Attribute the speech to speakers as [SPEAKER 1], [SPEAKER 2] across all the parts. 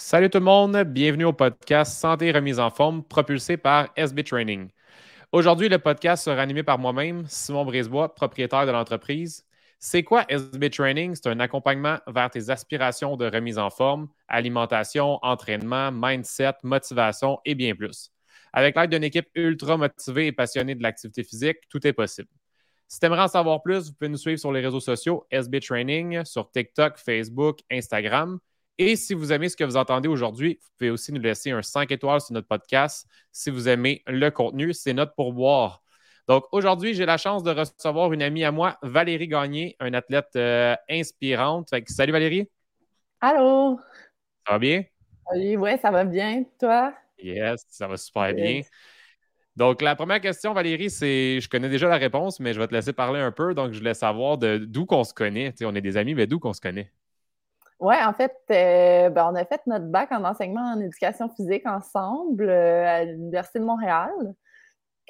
[SPEAKER 1] Salut tout le monde, bienvenue au podcast Santé remise en forme propulsé par SB Training. Aujourd'hui, le podcast sera animé par moi-même, Simon Brisebois, propriétaire de l'entreprise. C'est quoi SB Training? C'est un accompagnement vers tes aspirations de remise en forme, alimentation, entraînement, mindset, motivation et bien plus. Avec l'aide d'une équipe ultra motivée et passionnée de l'activité physique, tout est possible. Si tu aimerais en savoir plus, vous pouvez nous suivre sur les réseaux sociaux SB Training, sur TikTok, Facebook, Instagram. Et si vous aimez ce que vous entendez aujourd'hui, vous pouvez aussi nous laisser un 5 étoiles sur notre podcast. Si vous aimez le contenu, c'est notre pourboire. Donc aujourd'hui, j'ai la chance de recevoir une amie à moi, Valérie Gagné, une athlète euh, inspirante. salut Valérie.
[SPEAKER 2] Allô.
[SPEAKER 1] Ça va bien?
[SPEAKER 2] Oui, ouais, ça va bien. Toi?
[SPEAKER 1] Yes, ça va super bien. Donc, la première question, Valérie, c'est je connais déjà la réponse, mais je vais te laisser parler un peu. Donc, je voulais savoir d'où qu'on se connaît. on est des amis, mais d'où qu'on se connaît?
[SPEAKER 2] Oui, en fait, euh, ben, on a fait notre bac en enseignement en éducation physique ensemble euh, à l'Université de Montréal.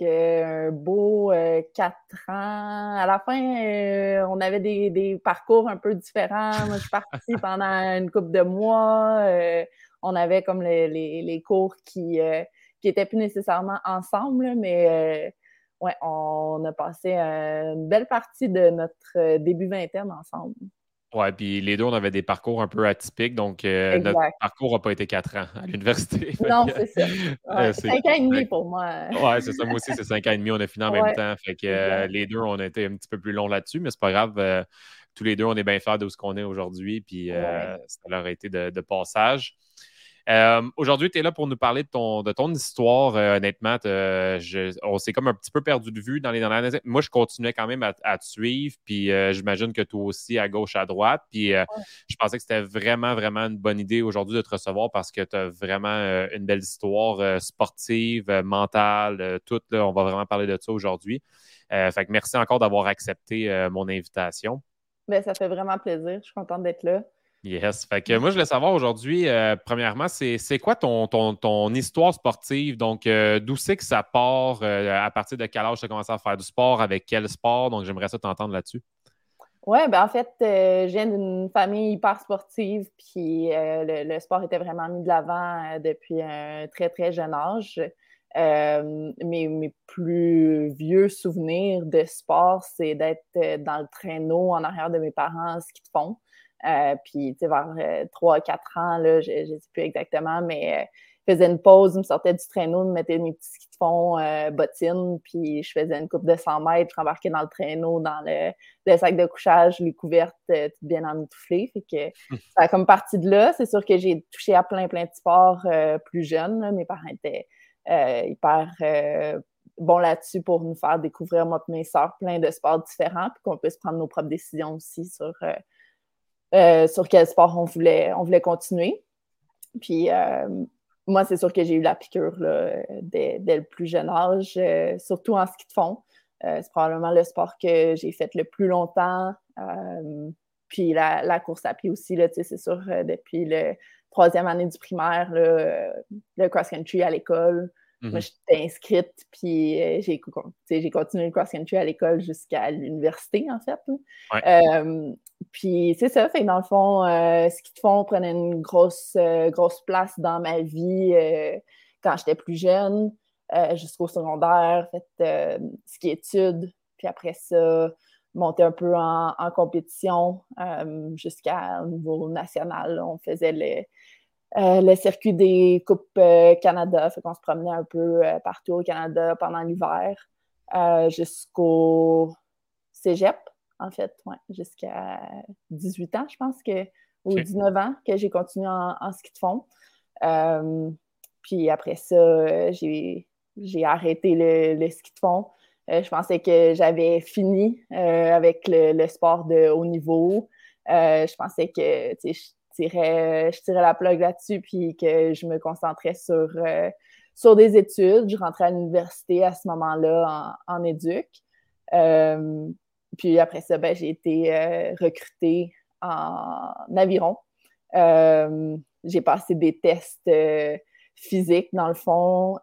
[SPEAKER 2] un beau euh, quatre ans. À la fin, on avait des, parcours un peu différents. Moi, je suis partie pendant une couple de mois. on avait comme les, cours qui qui plus nécessairement ensemble, mais ouais, on a passé une belle partie de notre début vingtaine ensemble.
[SPEAKER 1] Ouais, puis les deux, on avait des parcours un peu atypiques, donc euh, notre parcours n'a pas été quatre ans à l'université.
[SPEAKER 2] Non, c'est ça. Euh, cinq ans et demi pour moi.
[SPEAKER 1] Ouais, c'est ça. Moi aussi, c'est cinq ans et demi. On a fini en même temps. Fait que euh, les deux, on a été un petit peu plus longs là-dessus, mais c'est pas grave. tous les deux, on est bien fiers de ce qu'on est aujourd'hui, puis ça leur a été de passage. Euh, aujourd'hui, tu es là pour nous parler de ton, de ton histoire. Euh, honnêtement, on s'est comme un petit peu perdu de vue dans les dernières années. Moi, je continuais quand même à, te suivre, puis euh, j'imagine que toi aussi, à gauche, à droite. Puis je pensais que c'était vraiment, vraiment une bonne idée aujourd'hui de te recevoir parce que tu as vraiment une belle histoire sportive, mentale, toute. on va vraiment parler de ça aujourd'hui. fait que merci encore d'avoir accepté mon invitation.
[SPEAKER 2] Bien, ça fait vraiment plaisir. Je suis contente d'être là.
[SPEAKER 1] Yes. Fait que moi, je voulais savoir aujourd'hui, euh, premièrement, c'est quoi ton, ton, histoire sportive? Donc, euh, d'où c'est que ça part? Euh, à partir de quel âge tu as commencé à faire du sport? Avec quel sport? Donc, j'aimerais ça t'entendre là-dessus.
[SPEAKER 2] Oui, ben en fait, je viens d'une famille hyper sportive, puis le, sport était vraiment mis de l'avant depuis un très, très jeune âge. mes, mes, plus vieux souvenirs de sport, c'est d'être dans le traîneau en arrière de mes parents, ce qu'ils font. Euh, puis, tu sais, vers 3-4 euh, ans, là, je ne sais plus exactement, mais euh, je faisais une pause, je me sortais du traîneau, je me mettais mes petits skis de fond, bottines, puis je faisais une coupe de 100 mètres, je rembarquais dans le traîneau, dans le, sac de couchage, les couvertes, tout bien emmitouflées. Fait que ça a comme partie de là. C'est sûr que j'ai touché à plein, plein de sports plus jeunes. Mes parents étaient hyper bons là-dessus pour nous faire découvrir, moi et mes sœurs, plein de sports différents, puis qu'on puisse prendre nos propres décisions aussi sur euh, sur quel sport on voulait, on voulait continuer. Puis euh, moi, c'est sûr que j'ai eu la piqûre dès, le plus jeune âge, euh, surtout en ski de fond. c'est probablement le sport que j'ai fait le plus longtemps. puis la, course à pied aussi, c'est sûr, depuis le troisième année du primaire, le cross-country à l'école. Moi, mhm. j'étais inscrite, puis euh, j'ai, continué le cross-country à l'école jusqu'à l'université, en fait. Euh, puis c'est ça, fait dans le fond, euh, ce qu'ils font prenait une grosse, grosse place dans ma vie quand j'étais plus jeune, jusqu'au secondaire, fait ski études, puis après ça, monter un peu en, compétition jusqu'au niveau national. On faisait euh, le circuit des Coupes euh, Canada. Fait qu'on se promenait un peu euh, partout au Canada pendant l'hiver jusqu'au cégep, en fait, ouais, jusqu'à 18 ans, je pense que, ou 19 ans, que j'ai continué en, ski de fond. puis après ça, j'ai arrêté le, ski de fond. je pensais que j'avais fini avec le, sport de haut niveau. je pensais que je tirais la plug là-dessus, puis que je me concentrais sur, euh, sur des études. Je rentrais à l'université à ce moment-là en, en éduc. Euh, puis après ça, ben, j'ai été euh, recrutée en aviron. j'ai passé des tests physiques, dans le fond,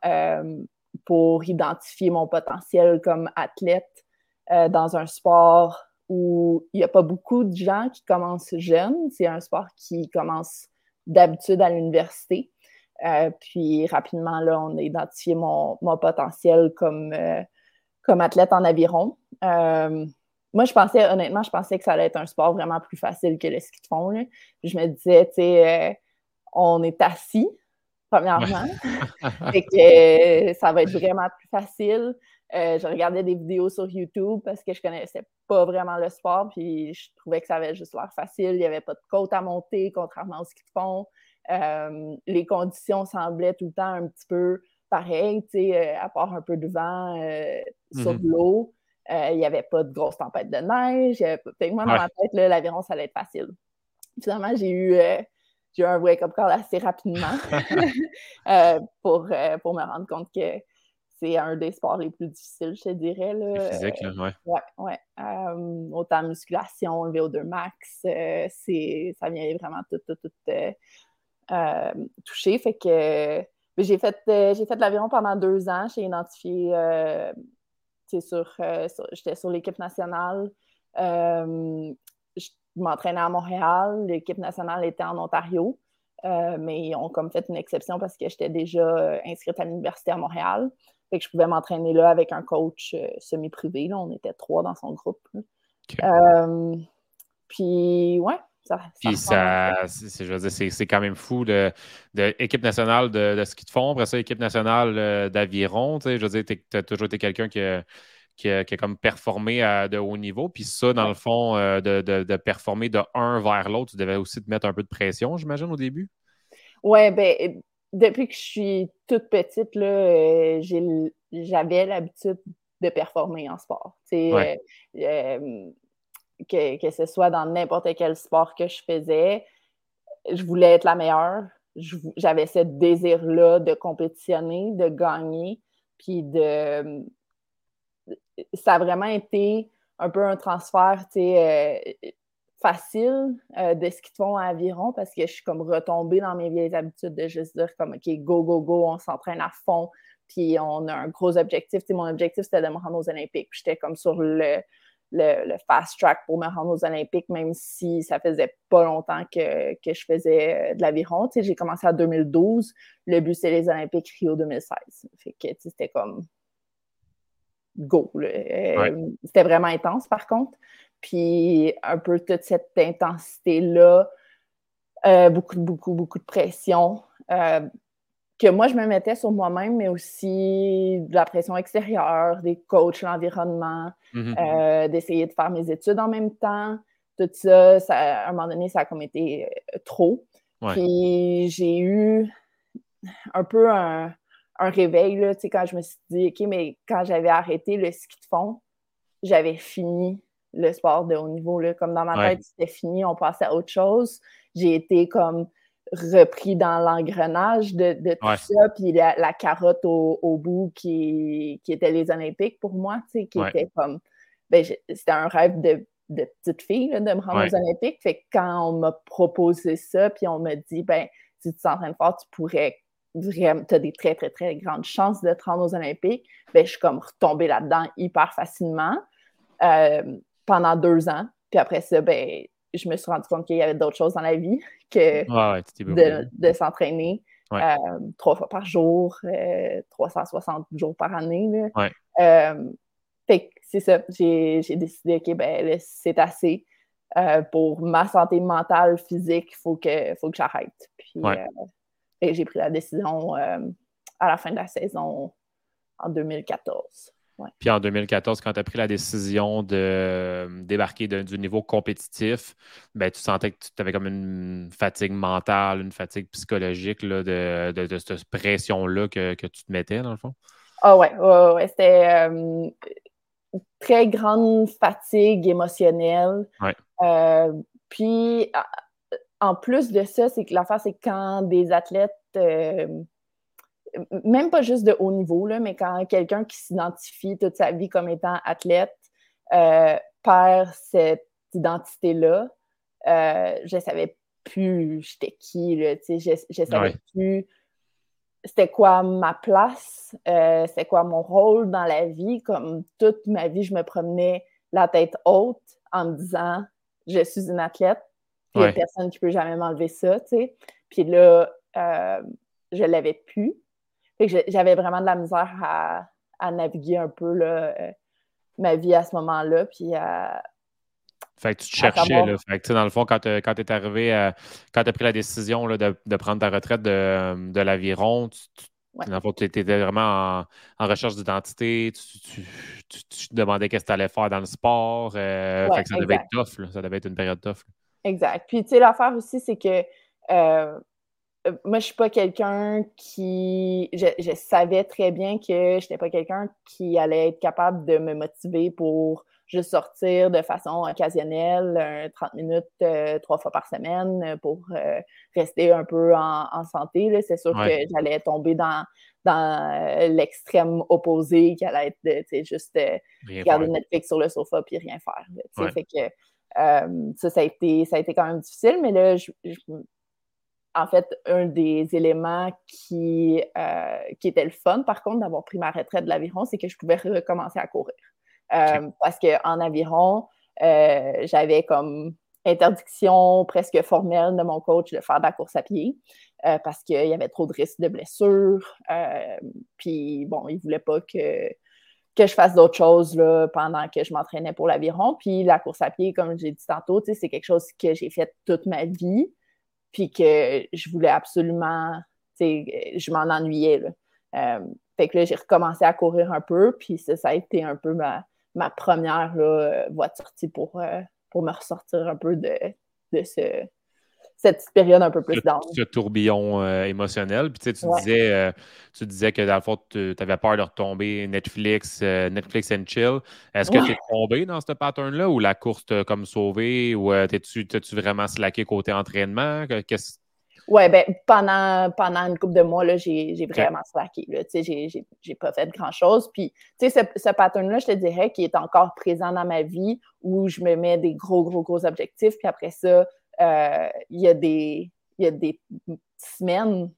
[SPEAKER 2] pour identifier mon potentiel comme athlète dans un sport où il n'y a pas beaucoup de gens qui commencent jeunes. C'est un sport qui commence d'habitude à l'université. puis rapidement, là, on a identifié mon, potentiel comme, comme athlète en aviron. Moi, je pensais, honnêtement, je pensais que ça allait être un sport vraiment plus facile que le ski de fond. je me disais, tu sais, on est assis, premièrement. et que ça va être vraiment plus facile. Euh, je regardais des vidéos sur YouTube parce que je connaissais pas vraiment le sport, puis je trouvais que ça avait juste l'air facile. Il n'y avait pas de côte à monter, contrairement au ski de fond. Euh, les conditions semblaient tout le temps un petit peu pareilles, euh, à part un peu de vent sur mm-hmm. l'eau. Il n'y avait pas de grosse tempête de neige. Fait moi, dans ma tête, l'aviron, ça allait être facile. Finalement, j'ai eu j'ai eu un wake-up call assez rapidement pour, pour me rendre compte que c'est un des sports les plus difficiles, je te dirais. Là.
[SPEAKER 1] Physique,
[SPEAKER 2] oui. Ouais, ouais. Euh, autant musculation, le VO2 max, euh, ça vient vraiment tout, tout, tout euh, toucher. Fait que j'ai fait, j'ai fait l'aviron pendant deux ans. J'ai identifié, sur, j'étais sur l'équipe nationale. je m'entraînais à Montréal. L'équipe nationale était en Ontario. mais ils ont comme fait une exception parce que j'étais déjà inscrite à l'université à Montréal. Fait que je pouvais m'entraîner là avec un coach euh, semi-privé. On était trois dans son groupe. Euh, puis, ouais.
[SPEAKER 1] Ça, puis ça, c'est, je veux dire, c'est, quand même fou de, équipe nationale de, ski de fond, après ça, équipe nationale euh, d'aviron. Je veux dire, tu as toujours été quelqu'un qui a, qui, a, comme performé à de haut niveau. Puis ça, dans le fond, de, de, performer de un vers l'autre, tu devais aussi te mettre un peu de pression, j'imagine, au début?
[SPEAKER 2] Ouais, ben depuis que je suis toute petite, là, euh, j'avais l'habitude de performer en sport. Euh, euh, que, ce soit dans n'importe quel sport que je faisais, je voulais être la meilleure. J'avais ce désir-là de compétitionner, de gagner, puis de... Ça a vraiment été un peu un transfert, sais, facile euh, de ce qu'ils font à aviron parce que je suis comme retombée dans mes vieilles habitudes de juste dire comme OK, go, go, go, on s'entraîne à fond, puis on a un gros objectif. mon objectif, c'était de me rendre aux Olympiques. J'étais comme sur le, le, fast track pour me rendre aux Olympiques, même si ça faisait pas longtemps que, que je faisais euh, de l'aviron. J'ai commencé en 2012. Le but, c'est les Olympiques Rio 2016. Fait que c'était comme go. Euh, c'était vraiment intense, par contre puis un peu toute cette intensité-là, euh, beaucoup, beaucoup, beaucoup de pression euh, que moi, je me mettais sur moi-même, mais aussi de la pression extérieure, des coachs, l'environnement, mm-hmm. euh, d'essayer de faire mes études en même temps. Tout ça, à un moment donné, ça a comme été trop. Puis j'ai eu un peu un, un réveil, là, quand je me suis dit, OK, mais quand j'avais arrêté le ski de fond, j'avais fini le sport de haut niveau. Là. Comme dans ma tête, c'était fini, on passait à autre chose. J'ai été comme repris dans l'engrenage de, tout ça, puis la, carotte au, bout qui, qui, était les Olympiques pour moi, tu sais, qui était comme... Ben, c'était un rêve de, petite fille, de me rendre aux Olympiques. Fait que quand on m'a proposé ça, puis on m'a dit, ben, si tu t'entraînes fort, tu pourrais vraiment, tu as des très, très, très grandes chances de te rendre aux Olympiques, ben, je suis comme retombée là-dedans hyper facilement. Euh, pendant deux ans. Puis après ça, ben, je me suis rendu compte qu'il y avait d'autres choses dans la vie que de, s'entraîner euh, trois fois par jour, 360 euh, jours par année. Euh, fait c'est ça, j'ai décidé que ben, c'est assez. pour ma santé mentale, physique, il faut que, faut que j'arrête. Puis j'ai pris la décision à la fin de la saison en 2014.
[SPEAKER 1] Puis en 2014, quand tu as pris la décision de euh, débarquer du niveau compétitif, ben, tu sentais que tu avais comme une fatigue mentale, une fatigue psychologique là, de, de, cette pression-là que, tu te mettais, dans le fond?
[SPEAKER 2] Ah ouais, ouais, c'était une euh, très grande fatigue émotionnelle. Euh, puis en plus de ça, c'est que l'affaire, c'est quand des athlètes même pas juste de haut niveau, là, mais quand quelqu'un qui s'identifie toute sa vie comme étant athlète euh, perd cette identité-là, euh, je savais plus j'étais qui, là, je, je savais plus c'était quoi ma place, euh, c'était quoi mon rôle dans la vie. Comme toute ma vie, je me promenais la tête haute en me disant je suis une athlète, il n'y a personne qui peut jamais m'enlever ça, tu sais. Puis là, je l'avais plus. J'avais vraiment de la misère à, à naviguer un peu là, ma vie à ce moment-là. Puis
[SPEAKER 1] fait que tu te cherchais, là. Fait que, dans le fond, quand tu es arrivé, quand tu as pris la décision là, de, de, prendre ta retraite de, de l'aviron, tu, dans le fond, tu étais vraiment en, recherche d'identité, tu, tu, te demandais qu'est-ce que tu allais faire dans le sport. Euh, fait que ça devait être tough, là. ça devait être une période tough.
[SPEAKER 2] Exact. Puis, tu sais, l'affaire aussi, c'est que euh, moi, je suis pas quelqu'un qui. Je, je, savais très bien que je n'étais pas quelqu'un qui allait être capable de me motiver pour juste sortir de façon occasionnelle, 30 minutes euh, trois fois par semaine euh, pour euh, rester un peu en, santé. C'est sûr que j'allais tomber dans, dans l'extrême opposé, qui allait être juste regarder Netflix sur le sofa puis rien faire. Fait que ça, ça a, été, ça a été quand même difficile, mais là, en fait, un des éléments qui, qui était le fun, par contre, d'avoir pris ma retraite de l'aviron, c'est que je pouvais recommencer à courir. Euh, parce qu'en aviron, euh, j'avais comme interdiction presque formelle de mon coach de faire de la course à pied euh, parce qu'il y avait trop de risques de blessures. puis bon, il ne voulait pas que, que je fasse d'autres choses là, pendant que je m'entraînais pour l'aviron. Puis la course à pied, comme j'ai dit tantôt, c'est quelque chose que j'ai fait toute ma vie, puis que je voulais absolument, je m'en ennuyais. fait que là, j'ai recommencé à courir un peu, puis ça, ça a été un peu ma, ma première là, voie de sortie pour, euh, pour me ressortir un peu de, de ce, cette période un peu plus down.
[SPEAKER 1] Ce tourbillon euh, émotionnel. Puis tu, sais, tu, disais, euh, tu disais que dans le fond, tu avais peur de retomber Netflix, Netflix and chill. Est-ce que tu es tombé dans ce pattern-là ou la course t'a comme sauvé ou t'es-tu, t'as-tu vraiment slacké côté entraînement? Qu'est-ce
[SPEAKER 2] oui, ben, pendant, pendant une couple de mois, là, j'ai, vraiment slacké. Là. J'ai, j'ai, j'ai pas fait grand-chose. Puis, tu sais, ce, ce pattern-là, je te dirais qu'il est encore présent dans ma vie où je me mets des gros, gros, gros objectifs. Puis après ça, euh, il y, a des, y a des semaines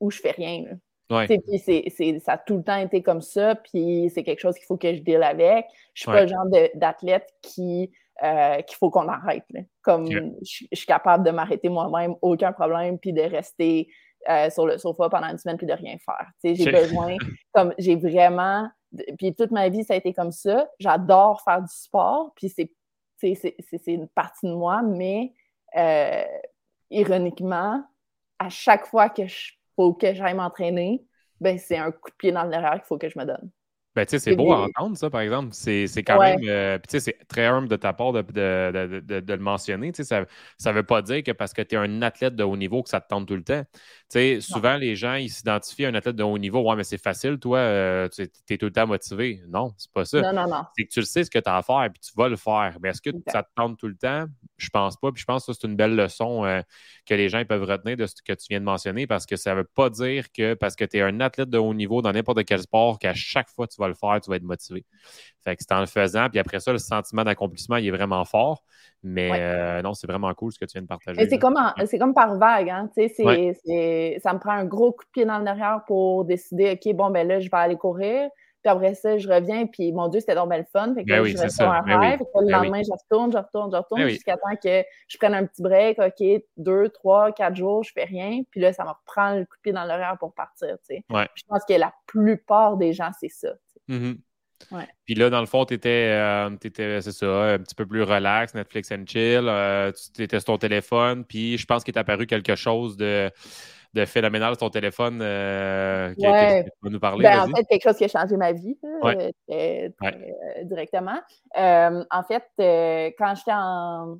[SPEAKER 2] où je fais rien.
[SPEAKER 1] Ouais.
[SPEAKER 2] Puis ça a tout le temps été comme ça. Puis c'est quelque chose qu'il faut que je deal avec. Je suis pas le genre d'athlète qui euh, qu'il faut qu'on arrête. Comme je, suis capable de m'arrêter moi-même, aucun problème, puis de rester euh, sur le sofa pendant une semaine puis de rien faire. J'ai besoin, comme j'ai vraiment, puis toute ma vie, ça a été comme ça. J'adore faire du sport, puis c'est une partie de moi, mais euh, ironiquement, à chaque fois que je faut que j'aille m'entraîner, ben c'est un coup de pied dans le derrière qu'il faut que je me donne.
[SPEAKER 1] Ben, c'est beau à entendre, ça, par exemple. C'est quand même. Euh, c'est très humble de ta part de, de, de, de le mentionner. Ça ne veut pas dire que parce que tu es un athlète de haut niveau que ça te tente tout le temps. sais, souvent, les gens, ils s'identifient à un athlète de haut niveau. Ouais, mais c'est facile, toi, euh, tu es tout le temps motivé. Non, c'est pas ça.
[SPEAKER 2] Non, non, non.
[SPEAKER 1] C'est que tu le sais ce que tu as à faire et tu vas le faire. Mais est-ce que ça te tente tout le temps? Je pense pas. Puis je pense que c'est une belle leçon euh, que les gens peuvent retenir de ce que tu viens de mentionner parce que ça ne veut pas dire que parce que tu es un athlète de haut niveau dans n'importe quel sport qu'à chaque fois tu vas le faire, tu vas être motivé. Fait que c'est en le faisant. Puis après ça, le sentiment d'accomplissement, il est vraiment fort. Mais euh, non, c'est vraiment cool ce que tu viens de partager.
[SPEAKER 2] C'est comme, comme par vague. Hein? ça me prend un gros coup de pied dans le derrière pour décider, OK, bon, ben là, je vais aller courir. Puis après ça, je reviens, puis mon Dieu, c'était donc belle fun. Fait que
[SPEAKER 1] ben oui,
[SPEAKER 2] je reste un
[SPEAKER 1] ben
[SPEAKER 2] rêve. le ben lendemain, je retourne, je retourne, je retourne, jusqu'à temps que je prenne un petit break. OK, deux, trois, quatre jours, je fais rien. Puis là, ça me reprend le coup de pied dans l'horaire pour partir.
[SPEAKER 1] Je
[SPEAKER 2] pense que la plupart des gens, c'est ça.
[SPEAKER 1] Mm-hmm. Puis là, dans le fond, tu étais, euh, c'est ça, un petit peu plus relax, Netflix and chill. Euh, tu étais sur ton téléphone, puis je pense qu'il est apparu quelque chose de de phénoménal sur ton téléphone euh, que, tu vas nous parler.
[SPEAKER 2] Ben, en fait, quelque chose qui a changé ma vie euh, euh, directement. en fait, quand j'étais en.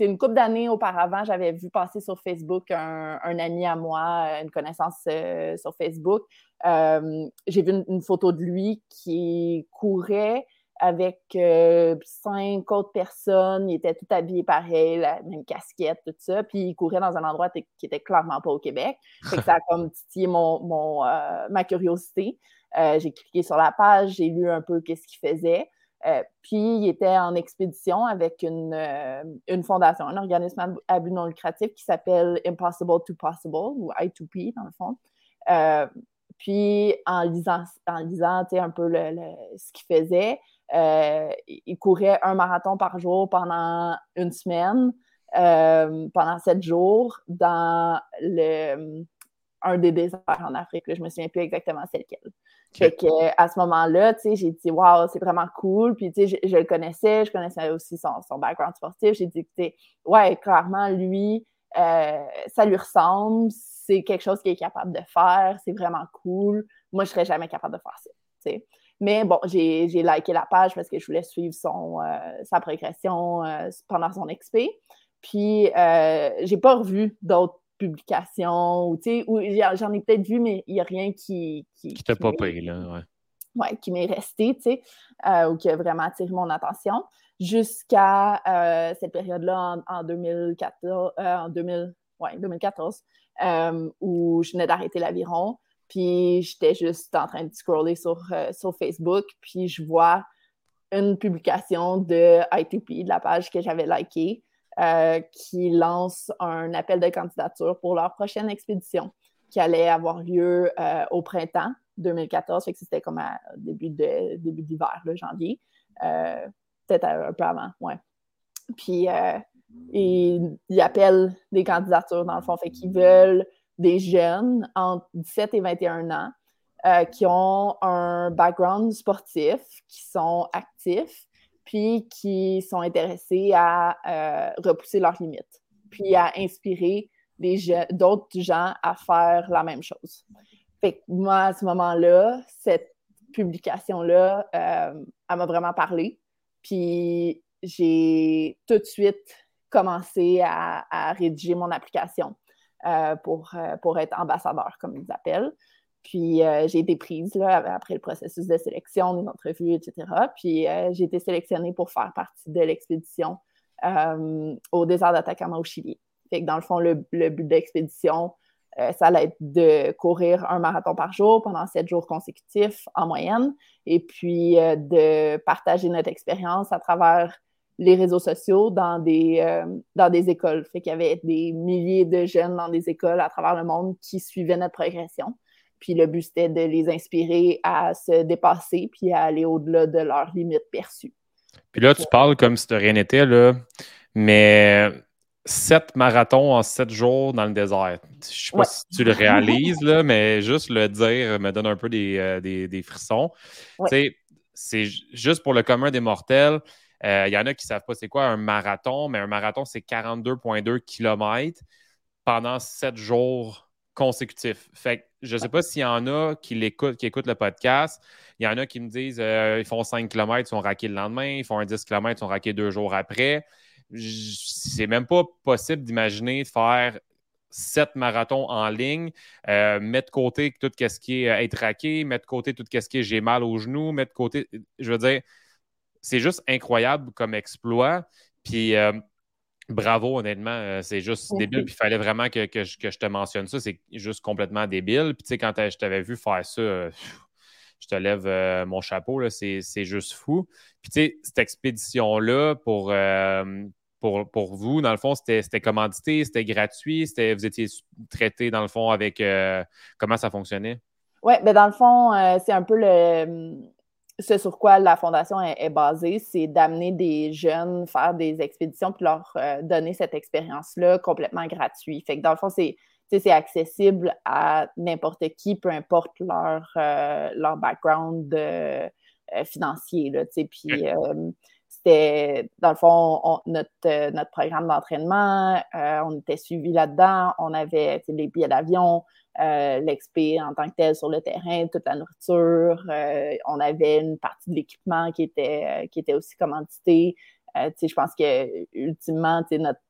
[SPEAKER 2] Une couple d'années auparavant, j'avais vu passer sur Facebook un, ami à moi, une connaissance sur Facebook. J'ai vu une, photo de lui qui courait avec euh, cinq autres personnes. Ils étaient tout habillés pareil, la même casquette, tout ça. Puis ils couraient dans un endroit qui était clairement pas au Québec. ça a comme titillé mon, euh, ma curiosité. Euh, j'ai cliqué sur la page, j'ai lu un peu qu'est-ce qu'ils faisaient. puis il était en expédition avec une, une fondation, un organisme à but non lucratif qui s'appelle Impossible to Possible, ou I2P dans le fond. puis en lisant, en lisant un peu le, ce qu'il faisait, euh, il courait un marathon par jour pendant une semaine. pendant sept jours dans le, un des déserts en Afrique. je je me souviens plus exactement c'est lequel. Fait que, à ce moment-là, j'ai dit, waouh, c'est vraiment cool. Puis, sais, je, le connaissais, je connaissais aussi son, son background sportif. J'ai dit, ouais, clairement, lui, euh, ça lui ressemble, c'est quelque chose qu'il est capable de faire, c'est vraiment cool. Moi, je serais jamais capable de faire ça. sais. Mais bon, j'ai liké la page parce que je voulais suivre son, euh, sa progression euh, pendant son XP. Puis, j'ai pas revu d'autres publications, ou, ou j'en ai peut-être vu, mais il n'y a rien qui.
[SPEAKER 1] Qui, qui t'a pas payé, là, ouais.
[SPEAKER 2] Ouais, qui m'est resté, tu sais, ou qui a vraiment attiré mon attention jusqu'à euh, cette période-là en, 2014, euh, en 2014 euh, où je venais d'arrêter l'aviron. Puis j'étais juste en train de scroller sur, sur Facebook, puis je vois une publication de ITP, de la page que j'avais likée, qui lance un appel de candidature pour leur prochaine expédition qui allait avoir lieu au printemps 2014, fait que c'était comme à début de début d'hiver, janvier peut-être un peu avant, ouais. Puis, euh, ils, appellent des candidatures, dans le fond. Fait qu'ils veulent des jeunes entre 17 et 21 ans euh, qui ont un background sportif, qui sont actifs, puis qui sont intéressés à euh, repousser leurs limites, puis à inspirer d'autres gens à faire la même chose. Fait moi, à ce moment-là, cette publication-là, elle m'a vraiment parlé. Puis j'ai tout de suite commencé à, rédiger mon application euh, pour, euh, pour être ambassadeur, comme ils appellent. Puis euh, j'ai été prise là, après le processus de sélection, des entrevues, etc. Puis j'ai été sélectionnée pour faire partie de l'expédition au désert d'Atacama au Chili. Fait dans le fond, le, le but de l'expédition, euh, ça allait être de courir un marathon par jour pendant sept jours consécutifs en moyenne, et puis euh, de partager notre expérience à travers les réseaux sociaux dans des, euh, dans des écoles. Fait qu'il y avait des milliers de jeunes dans des écoles à travers le monde qui suivaient notre progression. Puis le but, c'était de les inspirer à se dépasser puis à aller au-delà de leurs limites perçues.
[SPEAKER 1] Puis là, tu parles comme si de rien n'était, là. Mais sept marathons en sept jours dans le désert. Je ne sais pas si tu le réalises, là, mais juste le dire me donne un peu des, euh, frissons. C'est juste pour le commun des mortels. Il euh, y en a qui ne savent pas c'est quoi un marathon, mais un marathon, c'est 42,2 km pendant sept jours consécutifs. Fait je ne sais pas s'il y en a qui l'écoutent, qui écoutent le podcast. Il y en a qui me disent euh, ils font 5 km, ils sont raqués le lendemain, ils font un 10 km, ils sont raqués deux jours après c'est même pas possible d'imaginer faire sept marathons en ligne, euh, mettre de côté tout ce qui est être raqué, mettre de côté tout ce qui est j'ai mal au genou, mettre de côté. Je veux dire, c'est juste incroyable comme exploit. Puis euh, bravo, honnêtement, c'est juste débile. Puis il fallait vraiment que, je, te mentionne ça. C'est juste complètement débile. Puis tu sais, quand je t'avais vu faire ça, je te lève mon chapeau, c'est juste fou. Puis tu sais, cette expédition-là pour pour, vous? Dans le fond, c'était commandité, c'était gratuit, vous étiez traité, dans le fond, avec euh, comment ça fonctionnait?
[SPEAKER 2] Oui, ben, dans le fond, euh, c'est un peu le ce sur quoi la fondation est, basée, c'est d'amener des jeunes faire des expéditions puis leur euh, donner cette expérience-là complètement gratuite. Fait que dans le fond, c'est accessible à n'importe qui, peu importe leur, leur background financier. Là, puis c'était, dans le fond, notre, euh, notre programme d'entraînement, euh, on était suivi là-dedans. On avait les billets d'avion, euh, l'expé en tant que tel sur le terrain, toute la nourriture. on avait une partie de l'équipement qui était, qui était aussi commandité. je pense que ultimement, notre,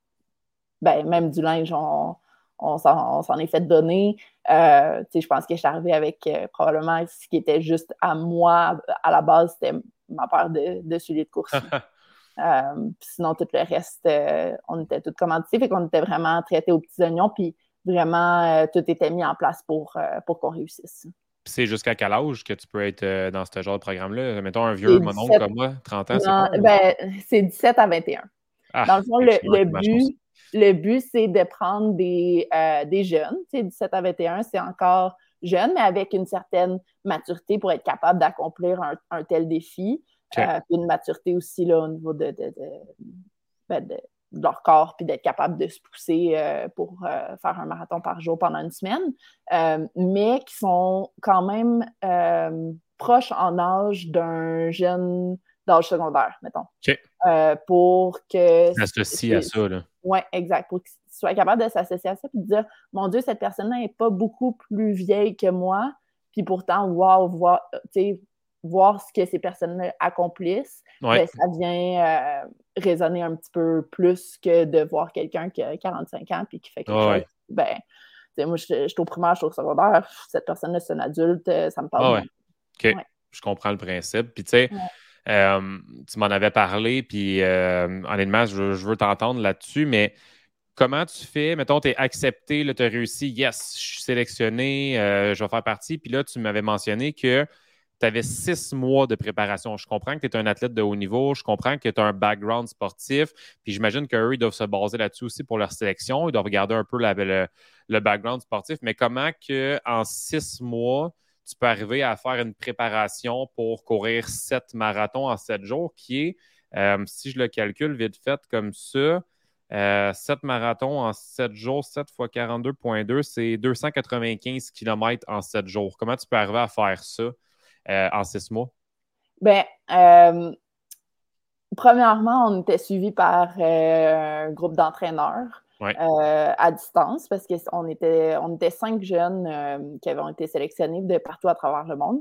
[SPEAKER 2] ben, même du linge, on, on s'en est fait donner. je pense que je suis arrivée avec probablement ce qui était juste à moi. À la base, c'était ma paire de, de souliers de course. Euh, sinon, tout le reste, euh, on était tout commandité, fait qu'on était vraiment traités aux petits oignons, puis vraiment, euh, tout était mis en place pour, pour qu'on réussisse.
[SPEAKER 1] C'est jusqu'à quel âge que tu peux être dans ce genre de programme-là? Mettons un vieux mononcle comme moi, 30 ans,
[SPEAKER 2] c'est ben, C'est 17 à 21. Ah, dans le fond, le, but, le but, c'est de prendre des, des jeunes. 17 à 21, c'est encore jeune, mais avec une certaine maturité pour être capable d'accomplir un, tel défi. Euh, une maturité aussi là, au niveau de, de, de, ben, leur corps puis d'être capable de se pousser euh, pour faire un marathon par jour pendant une semaine, mais qui sont quand même proches en âge d'un jeune d'âge secondaire, mettons. pour que.
[SPEAKER 1] S'associe à ça, là.
[SPEAKER 2] Oui, exact. Pour qu'ils soient capables de s'associer à ça puis de dire Mon Dieu, cette personne-là n'est pas beaucoup plus vieille que moi, puis pourtant, wow, voir, voir ce que ces personnes accomplissent, ben, ça vient euh, résonner un petit peu plus que de voir quelqu'un qui a 45 ans puis qui fait quelque chose. Ben, moi, je, suis au primaire, je suis au secondaire, cette personne-là, c'est un adulte, euh, ça me parle.
[SPEAKER 1] OK, je comprends le principe. Puis, tu sais, euh, tu m'en avais parlé, puis honnêtement, je, je veux t'entendre là-dessus, mais comment tu fais? Mettons, tu es accepté, tu as réussi, yes, je suis sélectionné, je vais faire partie. Puis là, tu m'avais mentionné que tu avais six mois de préparation. Je comprends que tu es un athlète de haut niveau, je comprends que tu as un background sportif, puis j'imagine qu'eux, ils doivent se baser là-dessus aussi pour leur sélection, ils doivent regarder un peu le, background sportif, mais comment que en six mois, tu peux arriver à faire une préparation pour courir sept marathons en sept jours, qui est, euh, si je le calcule vite fait comme ça, euh, 7 marathons en 7 jours, 7 x 42,2, c'est 295 km en 7 jours. Comment tu peux arriver à faire ça? Euh, en six mois?
[SPEAKER 2] Bien, euh, premièrement, on était suivi par euh, un groupe d'entraîneurs à distance parce qu'on était, on était cinq jeunes qui avaient été sélectionnés de partout à travers le monde.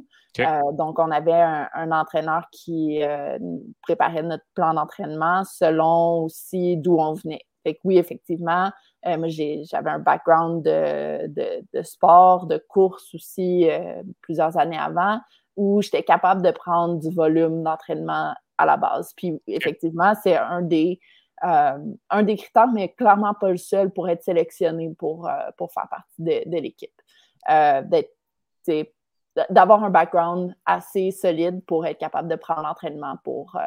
[SPEAKER 2] donc, on avait un, entraîneur qui préparait notre plan d'entraînement selon aussi d'où on venait. Fait que oui, effectivement, moi, j'avais un background de, de, sport, de course aussi plusieurs années avant où j'étais capable de prendre du volume d'entraînement à la base. Puis effectivement, c'est un des, euh, un des critères, mais clairement pas le seul pour être sélectionné pour, euh, pour faire partie de, l'équipe. Euh, d'avoir un background assez solide pour être capable de prendre l'entraînement pour,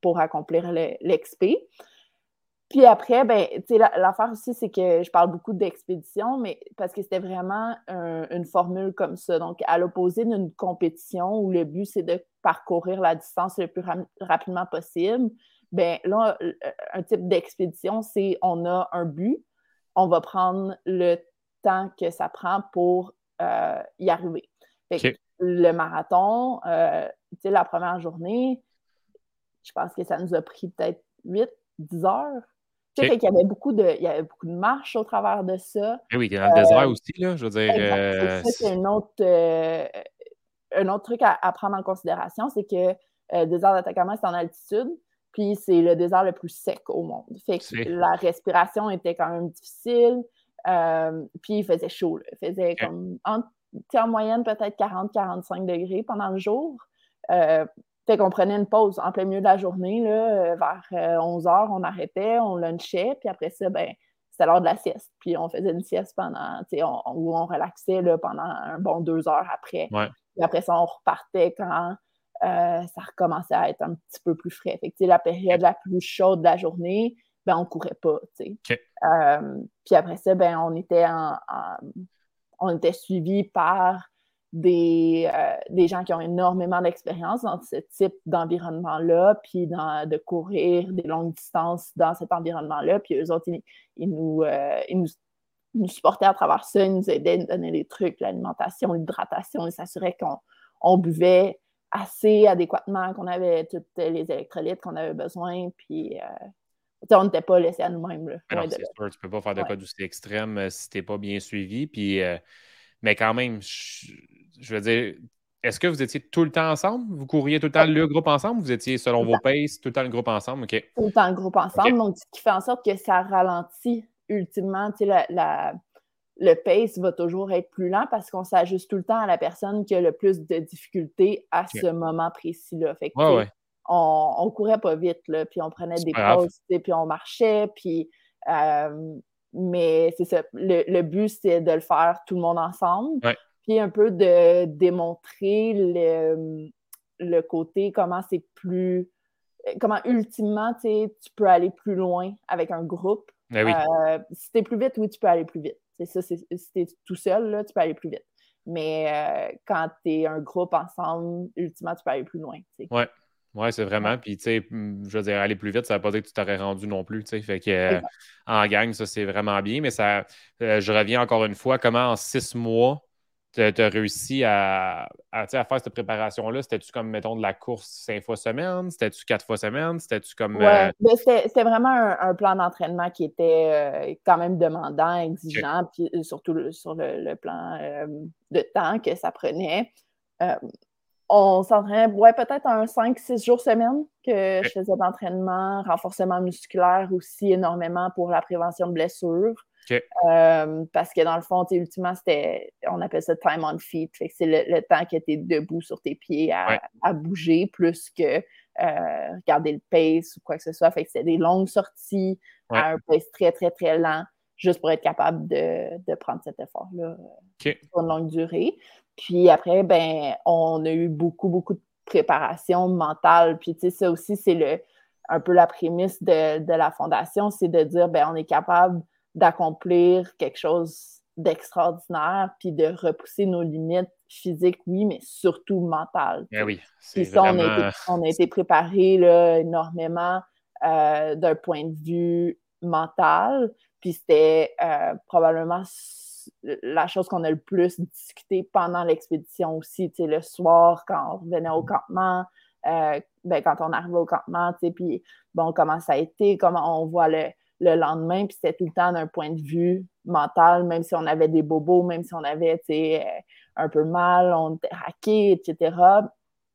[SPEAKER 2] pour accomplir l'exp. Puis après, ben, tu sais, l'affaire aussi, c'est que je parle beaucoup d'expédition, mais parce que c'était vraiment une formule comme ça. Donc, à l'opposé d'une compétition où le but, c'est de parcourir la distance le plus rapidement possible, ben là, un type d'expédition, c'est on a un but, on va prendre le temps que ça prend pour euh, y arriver. Le marathon, euh, tu sais, la première journée, je pense que ça nous a pris peut-être 8, 10 heures tu sais, qu'il y avait beaucoup de, il y avait beaucoup de marches au travers de ça.
[SPEAKER 1] Eh oui, dans le désert euh, aussi, là, je veux dire.
[SPEAKER 2] Euh, c'est un autre, euh, un autre truc à, prendre en considération, c'est que le désert d'Atacama, c'est en altitude, puis c'est le désert le plus sec au monde. Fait que la respiration était quand même difficile, puis il faisait chaud, là. Il faisait comme, en, en moyenne, peut-être 40-45 degrés pendant le jour. Fait qu'on prenait une pause en plein milieu de la journée, là, euh, vers 11 euh, heures, on arrêtait, on lunchait, puis après ça, ben, c'était l'heure de la sieste. Puis on faisait une sieste pendant, on, où on relaxait là, pendant un bon deux heures après. Puis après ça, on repartait quand euh, ça recommençait à être un petit peu plus frais. Fait que, la période la plus chaude de la journée, ben, on courait pas. puis après ça, ben, on était en on était suivi par des, euh, des gens qui ont énormément d'expérience dans ce type d'environnement-là, puis de courir des longues distances dans cet environnement-là. Puis eux autres, ils, nous, euh, ils, nous, supportaient à travers ça, ils nous aidaient, ils nous donnaient des trucs, l'alimentation, l'hydratation, ils s'assuraient qu'on buvait assez adéquatement, qu'on avait toutes les électrolytes qu'on avait besoin, puis euh, on n'était pas laissés à nous-mêmes.
[SPEAKER 1] C'est sûr, tu peux pas faire de quoi d'aussi extrême si tu n'es pas bien suivi, puis... mais quand même, je veux dire, est-ce que vous étiez tout le temps ensemble? Vous couriez tout le temps le groupe ensemble? Ou vous étiez selon vos paces, tout le temps le groupe ensemble? OK.
[SPEAKER 2] Tout le temps le groupe ensemble. Donc, ce qui fait en sorte que ça ralentit ultimement. Tu sais, la, le pace va toujours être plus lent parce qu'on s'ajuste tout le temps à la personne qui a le plus de difficultés à ce moment précis-là. Fait que, On, on courait pas vite, là, puis on prenait des pauses, puis on marchait, puis. Euh, mais c'est ça. Le, but, c'est de le faire tout le monde ensemble.
[SPEAKER 1] Ouais
[SPEAKER 2] puis un peu de démontrer le, le côté, comment c'est plus. Comment ultimement tu peux aller plus loin avec un groupe.
[SPEAKER 1] Ben oui.
[SPEAKER 2] euh, si t'es plus vite, oui, tu peux aller plus vite. C'est ça, si t'es tout seul, là, tu peux aller plus vite. Mais quand euh, quand tu es un groupe ensemble, ultimement, tu peux aller plus loin.
[SPEAKER 1] Ouais. Ouais, ouais. Oui, c'est vraiment. Puis, tu sais, je veux dire, aller plus vite, ça ne veut pas dire que tu t'aurais rendu non plus. Tu sais, fait que en gang, ça, c'est vraiment bien. Mais ça, je reviens encore une fois, comment en six mois, tu as réussi à, à, faire cette préparation-là? C'était-tu comme, mettons, de la course cinq fois semaine? C'était-tu quatre fois semaine? C'était-tu comme.
[SPEAKER 2] Oui, euh, ben, c'était vraiment un, plan d'entraînement qui était euh, quand même demandant, exigeant, puis euh, surtout sur le, plan de temps que ça prenait. On s'entraînait, ouais, peut-être un 5-6 jours semaine que je faisais d'entraînement, renforcement musculaire aussi énormément pour la prévention de blessures. Euh, parce que dans le fond, ultimement, c'était, on appelle ça time on feet. c'est le, temps que tu es debout sur tes pieds à, bouger plus que euh, regarder le pace ou quoi que ce soit. Fait que c'est des longues sorties à un pace très, très, très lent, juste pour être capable de, prendre cet effort-là pour une longue durée. Puis après, ben, on a eu beaucoup, beaucoup de préparation mentale. Puis, tu sais, ça aussi, c'est le un peu la prémisse de, de la fondation, c'est de dire, ben, on est capable d'accomplir quelque chose d'extraordinaire, puis de repousser nos limites physiques, oui, mais surtout mentales.
[SPEAKER 1] Eh oui,
[SPEAKER 2] puis ça, on, a été, on a été préparé là, énormément euh, d'un point de vue mental, puis c'était euh, probablement la chose qu'on a le plus discuté pendant l'expédition aussi, tu sais, le soir, quand on revenait au campement, euh, ben, quand on arrivait au campement, tu sais, puis bon, comment ça a été, comment on voit le, le lendemain, puis c'était tout le temps d'un point de vue mental, même si on avait des bobos, même si on avait euh, un peu mal, on était raqué, etc.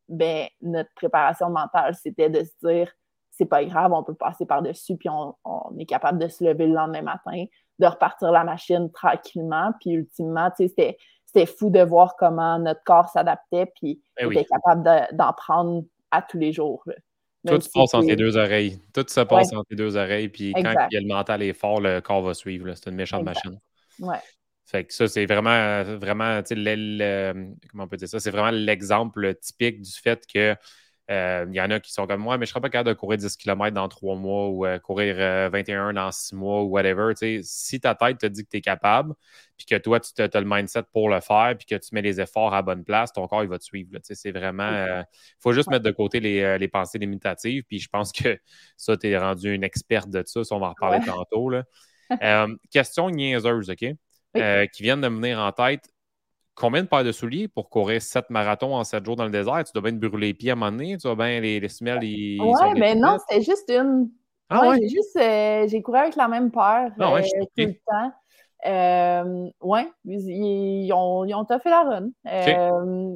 [SPEAKER 2] Ben, notre préparation mentale, c'était de se dire c'est pas grave, on peut passer par-dessus, puis on, est capable de se lever le lendemain matin, de repartir la machine tranquillement, puis ultimement, c'était, c'était fou de voir comment notre corps s'adaptait, puis on eh était capable d'en prendre à tous les jours.
[SPEAKER 1] Tout se passe entre tes deux oreilles. Tout se passe entre tes deux oreilles. Puis quand le mental est fort, le corps va suivre. C'est une méchante machine.
[SPEAKER 2] Ouais.
[SPEAKER 1] Fait que ça, c'est vraiment, vraiment, comment on peut dire ça? C'est vraiment l'exemple typique du fait que il y en a qui sont comme moi, mais je ne serais pas capable de courir 10 km dans 3 mois ou euh, courir 21 euh, dans 6 mois ou whatever. si ta tête te dit que tu es capable, puis que toi, tu as le mindset pour le faire, puis que tu mets les efforts à bonne place, ton corps, il va te suivre. C'est vraiment. Il faut juste mettre de côté les, pensées limitatives, puis je pense que ça, tu es rendu une experte de ça. Ça, on va en reparler tantôt. Là. question niaiseuse, OK? qui viennent de me venir en tête combien de paires de souliers pour courir sept marathons en sept jours dans le désert? Tu dois bien te brûler les pieds à un moment donné, tu dois bien les, les semelles.
[SPEAKER 2] Ils, ouais, mais non, c'était juste une. Ah, ouais, J'ai juste euh, j'ai couru avec la même paire ah, ouais, euh, tout le temps. Euh, ouais, ils, ont, ils ont fait la run. Euh,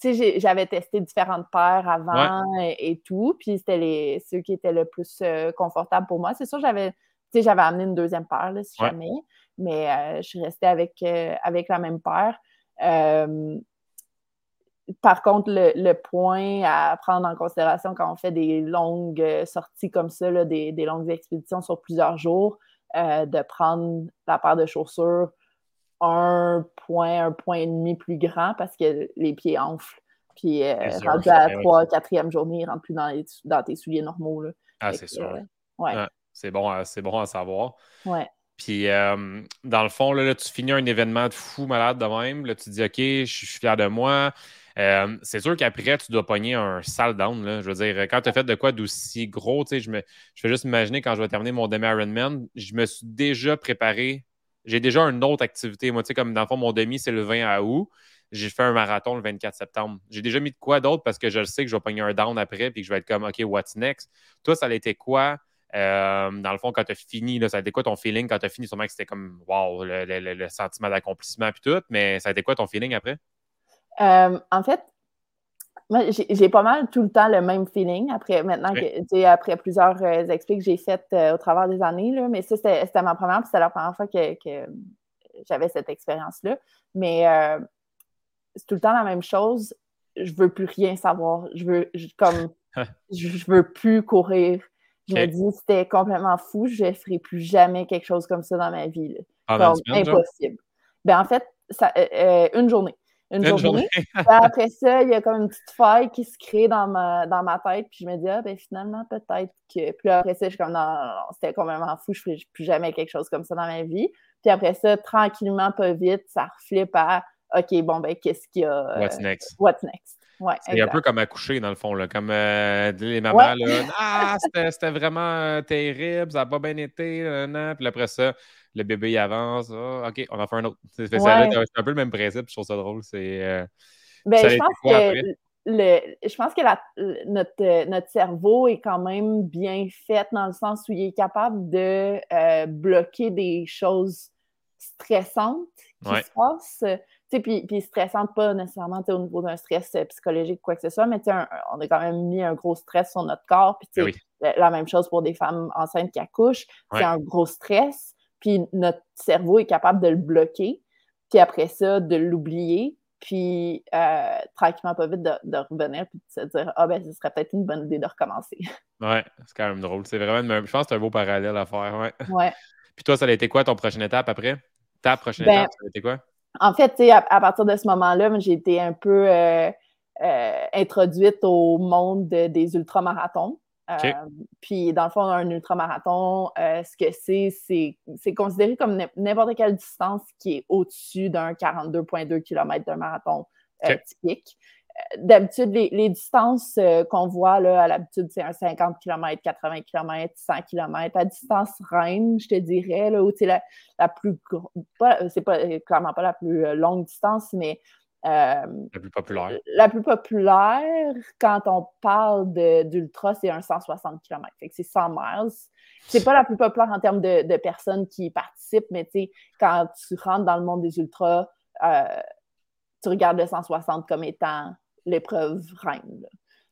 [SPEAKER 2] tu sais, j'avais testé différentes paires avant et, tout, puis c'était les ceux qui étaient le plus confortables pour moi. C'est sûr, j'avais j'avais amené une deuxième paire, là, si jamais mais euh, je suis restée avec, euh, avec la même paire. Euh, par contre, le, point à prendre en considération quand on fait des longues sorties comme ça, des, longues expéditions sur plusieurs jours, de prendre la paire de chaussures un point, un point et demi plus grand parce que les pieds enflent. Puis rendu à la trois, quatrième journée, ils ne rentrent plus dans, dans, tes souliers normaux. Là.
[SPEAKER 1] Ah, c'est sûr. ouais. c'est bon, bon à savoir.
[SPEAKER 2] Ouais.
[SPEAKER 1] Puis, euh, dans le fond, là, tu finis un événement de fou malade de même. Là, tu dis, OK, je suis fier de moi. Euh, c'est sûr qu'après, tu dois pogner un sale down. Là. Je veux dire, quand tu as fait de quoi d'aussi gros, tu sais, je, me, je juste imaginer quand je vais terminer mon demi Ironman, je me suis déjà préparé. J'ai déjà une autre activité. Moi, tu sais, comme dans le fond, mon demi, c'est le 20 août. J'ai fait un marathon le 24 septembre. J'ai déjà mis de quoi d'autre parce que je sais que je vais pogner un down après puis que je vais être comme, OK, what's next? Toi, ça a été quoi? Euh, dans le fond, quand tu as fini, ça a été quoi ton feeling quand tu as fini? Sûrement que c'était comme wow, le, sentiment d'accomplissement puis tout, mais ça a été quoi ton feeling après?
[SPEAKER 2] Euh, en fait, moi, j'ai pas mal tout le temps le même feeling après maintenant que après plusieurs euh, que j'ai faites au travers des années, là, mais ça, c'était ma première, puis c'était la première fois que, j'avais cette expérience-là. Mais c'est tout le temps la même chose. Je veux plus rien savoir. Je veux comme je veux plus courir. Je me dis, c'était complètement fou, je ne ferai plus jamais quelque chose comme ça dans ma vie. impossible. Ben, en fait, ça, euh, euh, une journée. Une, journée. après ça, il y a comme une petite faille qui se crée dans ma, dans ma tête. Puis je me dis, ah, ben finalement, peut-être que. Puis après ça, je suis comme, non, non, non, c'était complètement fou, je ne ferai plus jamais quelque chose comme ça dans ma vie. Puis après ça, tranquillement, pas vite, ça reflippe à, OK, bon, ben, qu'est-ce qu'il y a.
[SPEAKER 1] What's next?
[SPEAKER 2] What's next?
[SPEAKER 1] C'est un peu comme accoucher, dans le fond, là, comme euh, les mamans, là, ah, c'était vraiment euh, terrible, ça n'a pas bien été, puis après ça, le bébé il avance, ah, OK, on en fait un autre. C'est un peu le même principe, je trouve ça drôle. C'est, euh,
[SPEAKER 2] ben, je, pense que le, je pense que la, notre, notre cerveau est quand même bien fait dans le sens où il est capable de bloquer des choses stressantes qui se passent puis, puis stressante, pas nécessairement au niveau d'un stress euh, psychologique ou quoi que ce soit, mais on a quand même mis un gros stress sur notre corps. Puis oui. la, même chose pour des femmes enceintes qui accouchent, c'est un gros stress. Puis notre cerveau est capable de le bloquer, puis après ça, de l'oublier, puis euh, tranquillement, pas vite, de, revenir, puis de se dire Ah, ben, ce serait peut-être une bonne idée de recommencer.
[SPEAKER 1] Ouais, c'est quand même drôle. C'est vraiment, je pense que c'est un beau parallèle à faire. Ouais.
[SPEAKER 2] ouais.
[SPEAKER 1] Puis toi, ça a été quoi ton prochaine étape après? Ta prochaine ben, étape, ça a été quoi?
[SPEAKER 2] En fait, à, à partir de ce moment-là, j'ai été un peu euh, euh, introduite au monde des ultramarathons. Euh, puis, dans le fond, un ultramarathon, ce que c'est, c'est considéré comme n'importe quelle distance qui est au-dessus d'un 42,2 km d'un marathon typique d'habitude, les, distances euh, qu'on voit là, à l'habitude, c'est un 50 km, 80 km, 100 km. La distance reine, je te dirais, là, où c'est la, la, plus c'est pas clairement pas la plus euh, longue distance, mais
[SPEAKER 1] euh, la plus populaire.
[SPEAKER 2] La plus populaire, quand on parle d'ultra, c'est un 160 km. Fait que c'est 100 miles. C'est pas la plus populaire en termes de, de personnes qui participent, mais tu sais, quand tu rentres dans le monde des ultras, tu regardes le 160 comme étant l'épreuve reine.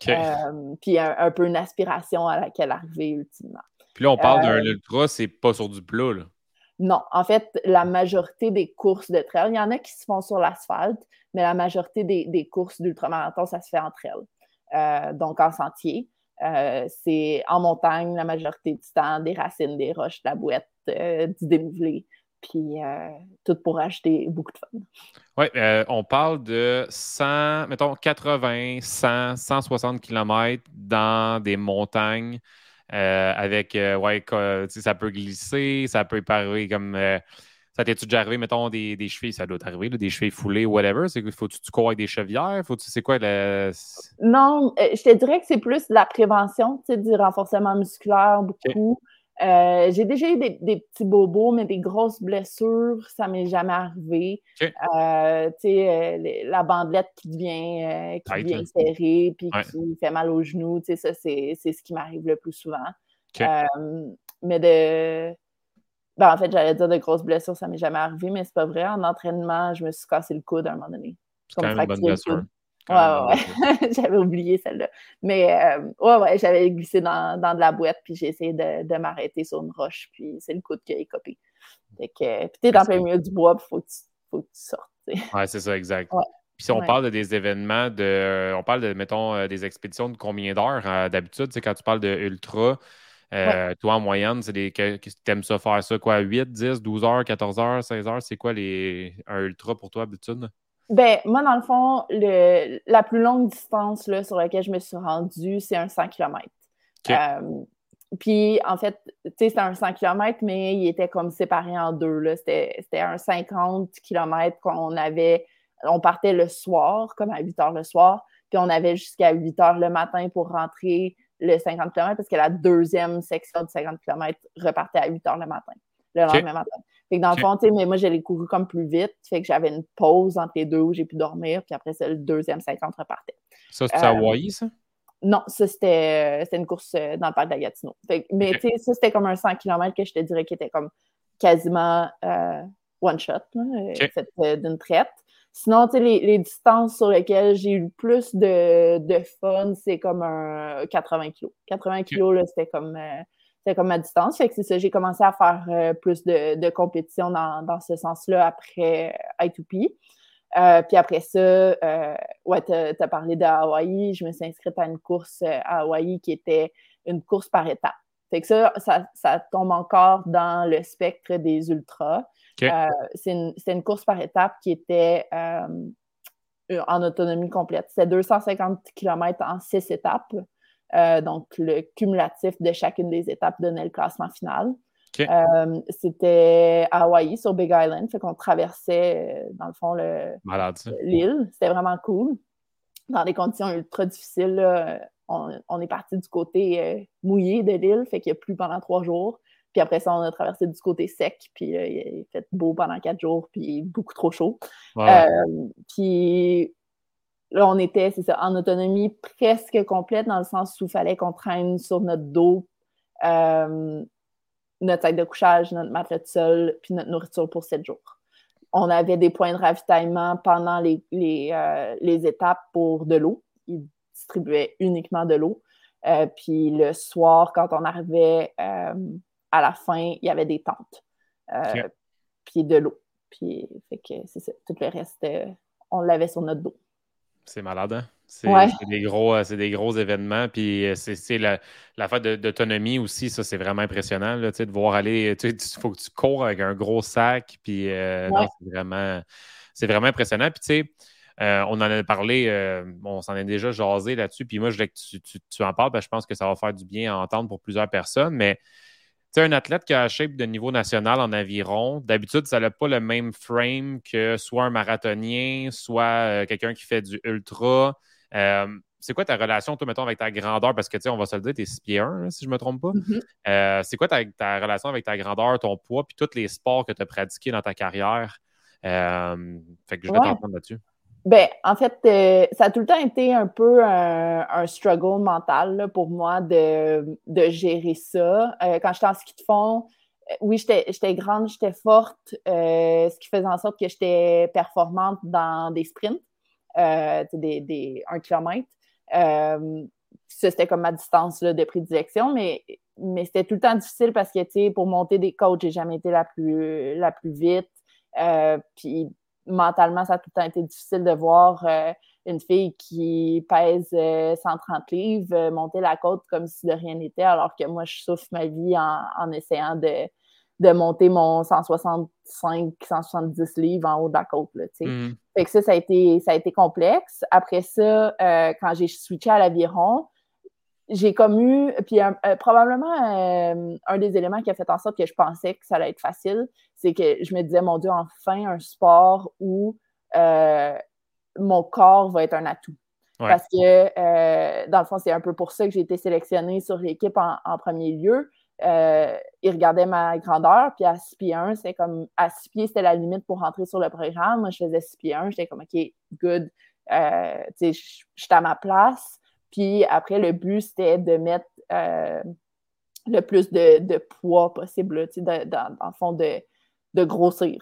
[SPEAKER 2] Euh, puis un, peu une aspiration à laquelle arriver ultimement.
[SPEAKER 1] Puis là, on parle d'un euh, ultra, c'est pas sur du plat, là.
[SPEAKER 2] Non, en fait, la majorité des courses de trail, il y en a qui se font sur l'asphalte, mais la majorité des, courses d'ultramarathon, ça se fait entre elles. Euh, donc en sentier. c'est en montagne la majorité du temps, des racines, des roches, de la bouette, du dénivelé puis euh, tout pour acheter beaucoup de fun.
[SPEAKER 1] Oui, euh, on parle de 100, mettons 80, 100, 160 km dans des montagnes euh, avec, ouais, ça peut glisser, ça peut paraître comme. ça t'es-tu déjà arrivé, mettons, des, des chevilles, ça doit t'arriver, des chevilles foulées, whatever? Faut-tu tu cours avec des chevières? Faut c'est quoi le.
[SPEAKER 2] Non, je te dirais que c'est plus de la prévention, tu sais, du renforcement musculaire, beaucoup. Euh, j'ai déjà eu des, petits bobos, mais des grosses blessures, ça m'est jamais arrivé. Euh, euh, la bandelette qui devient, qui serrée, puis qui fait mal aux genoux, ça, c'est ce qui m'arrive le plus souvent. mais de. Ben, en fait, j'allais dire de grosses blessures, ça m'est jamais arrivé, mais c'est pas vrai. En entraînement, je me suis cassé le coude à un moment donné.
[SPEAKER 1] C'est quand même une bonne blessure.
[SPEAKER 2] Ouais, ouais, j'avais oublié celle-là. Mais euh, ouais, ouais, j'avais glissé dans, dans, de la boîte, puis j'ai essayé de, de m'arrêter sur une roche, puis c'est le coup de qui a copé. Fait que, puis t'es dans le milieu du bois, puis faut que tu, faut que tu sortes.
[SPEAKER 1] Ouais, c'est ça, exact. Puis si on parle de des événements, de, on parle de, mettons, euh, des expéditions de combien d'heures euh, d'habitude, c'est quand tu parles de ultra, toi en moyenne, c'est des. T'aimes ça faire ça quoi? 8, 10, 12 heures, 14 heures, 16 heures? C'est quoi les, un ultra pour toi d'habitude?
[SPEAKER 2] Ben, moi, dans le fond, le, la plus longue distance là, sur laquelle je me suis rendue, c'est un 100 km. Euh, puis, en fait, tu sais, c'était un 100 km, mais il était comme séparé en deux. C'était un 50 km qu'on avait. On partait le soir, comme à 8 heures le soir, puis on avait jusqu'à 8 heures le matin pour rentrer le 50 km parce que la deuxième section de 50 km repartait à 8 heures le matin, le lendemain matin. Fait que dans le fond, tu sais, mais moi, j'allais courir comme plus vite. Fait que j'avais une pause entre les deux où j'ai pu dormir. Puis après, c'est le deuxième 50 repartait.
[SPEAKER 1] Ça, c'était à euh, Hawaii, ça?
[SPEAKER 2] Non, ça, c'était une course euh, dans le parc de la Gatineau. mais tu sais, ça, c'était comme un 100 km que je te dirais qui était comme quasiment euh, one shot, d'une traite. Sinon, tu sais, les, les, distances sur lesquelles j'ai eu le plus de, de fun, c'est comme un 80 kg. 80 kg, là, c'était comme c'était comme à distance. Fait que c'est ça, j'ai commencé à faire euh, plus de, de compétition dans, dans ce sens-là après I2P. Euh, puis après ça, euh, ouais, tu as, parlé de Hawaï. Je me suis inscrite à une course à Hawaï qui était une course par étapes. Fait que ça, ça, ça tombe encore dans le spectre des ultras. c'est une, une, course par étapes qui était en autonomie complète. C'était 250 km en six étapes. Euh, donc, le cumulatif de chacune des étapes donnait le classement final. Euh, c'était à Hawaï, sur Big Island. Fait qu'on traversait, euh, dans le fond, l'île. C'était vraiment cool. dans des conditions ultra difficiles. On, est parti du côté mouillé de l'île, fait qu'il n'y a plus pendant trois jours. Puis après ça, on a traversé du côté sec, puis il a fait beau pendant quatre jours, puis beaucoup trop chaud. puis là, on était, c'est ça, en autonomie presque complète, dans le sens où il fallait qu'on traîne sur notre dos notre sac de couchage, notre matelas de sol, puis notre nourriture pour sept jours. On avait des points de ravitaillement pendant les, les, euh, étapes pour de l'eau. Ils distribuaient uniquement de l'eau. Euh, puis le soir, quand on arrivait euh, à la fin, il y avait des tentes. Puis de l'eau. Puis fait que c'est ça. Tout le reste, on l'avait sur notre dos.
[SPEAKER 1] C'est malade, hein? C'est des, gros, euh, des gros événements. Puis euh, c'est la, la fête d'autonomie aussi, ça, c'est vraiment impressionnant là, de voir aller. Il faut que tu cours avec un gros sac. Puis euh, c'est vraiment, vraiment impressionnant. Puis tu sais, on en a parlé, on s'en est déjà jasé là-dessus. Puis moi, je voulais que tu, tu, en parles, je pense que ça va faire du bien à entendre pour plusieurs personnes. Mais tu sais, un athlète qui a un shape de niveau national en aviron, d'habitude, ça n'a pas le même frame que soit un marathonien, soit quelqu'un qui fait du ultra. Euh, c'est quoi ta relation, toi, mettons, avec ta grandeur? Parce que, tu sais, on va se le dire, tu es 6 pieds 1, si je ne me trompe pas. Mm-hmm. Euh, c'est quoi ta, relation avec ta grandeur, ton poids, puis tous les sports que tu as pratiqués dans ta carrière? Euh, fait que je vais t'entendre là-dessus.
[SPEAKER 2] Ben, en fait, ça a tout le temps été un peu un, struggle mental pour moi de, gérer ça. quand j'étais en ski de fond, oui, j'étais grande, j'étais forte, ce qui faisait en sorte que j'étais performante dans des sprints. Euh, des, des, un kilomètre. Euh, ça, c'était comme ma distance là, de prédilection, mais, mais c'était tout le temps difficile parce que, pour monter des côtes, j'ai jamais été la plus, la plus vite. Euh, puis mentalement, ça a tout le temps été difficile de voir une fille qui pèse 130 livres monter la côte comme si de rien n'était, alors que moi, je souffre ma vie en essayant de, de monter mon 165, 170 livres en haut de la côte. Là, mm. Fait que ça, ça a, été, ça a été complexe. Après ça, euh, quand j'ai switché à l'aviron, j'ai comme eu, puis euh, probablement euh, un des éléments qui a fait en sorte que je pensais que ça allait être facile, c'est que je me disais, mon Dieu, enfin un sport où mon corps va être un atout. Parce que, dans le fond, c'est un peu pour ça que j'ai été sélectionnée sur l'équipe en, premier lieu. Euh, il regardait ma grandeur, puis à 6 pieds 1, c'est comme à 6 pieds, c'était la limite pour rentrer sur le programme. Moi, je faisais 6 pieds 1, j'étais comme OK, good, euh, tu sais, j'étais à ma place. Puis après, le but, c'était de mettre euh, le plus de, poids possible, sais, dans, le fond, de, de grossir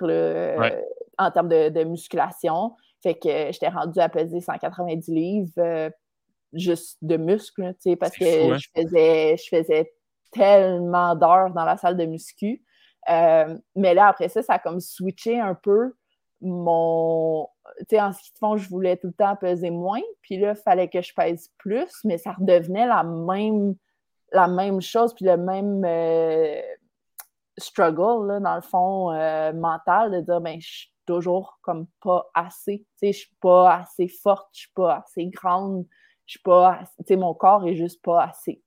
[SPEAKER 2] en termes de, musculation. Fait que j'étais rendue à peser 190 livres juste de muscles, parce que hein? je faisais, je faisais tellement d'heures dans la salle de muscu. Euh, mais là, après ça, ça a comme switché un peu mon. Tu sais, en ski de fond, je voulais tout le temps peser moins. Puis là, il fallait que je pèse plus, mais ça redevenait la même, la même chose, puis le même euh, struggle, là, dans le fond, euh, mental, de dire, ben, je suis toujours comme pas assez. Tu sais, je suis pas assez forte, je suis pas assez grande, je suis pas. Tu sais, mon corps est juste pas assez.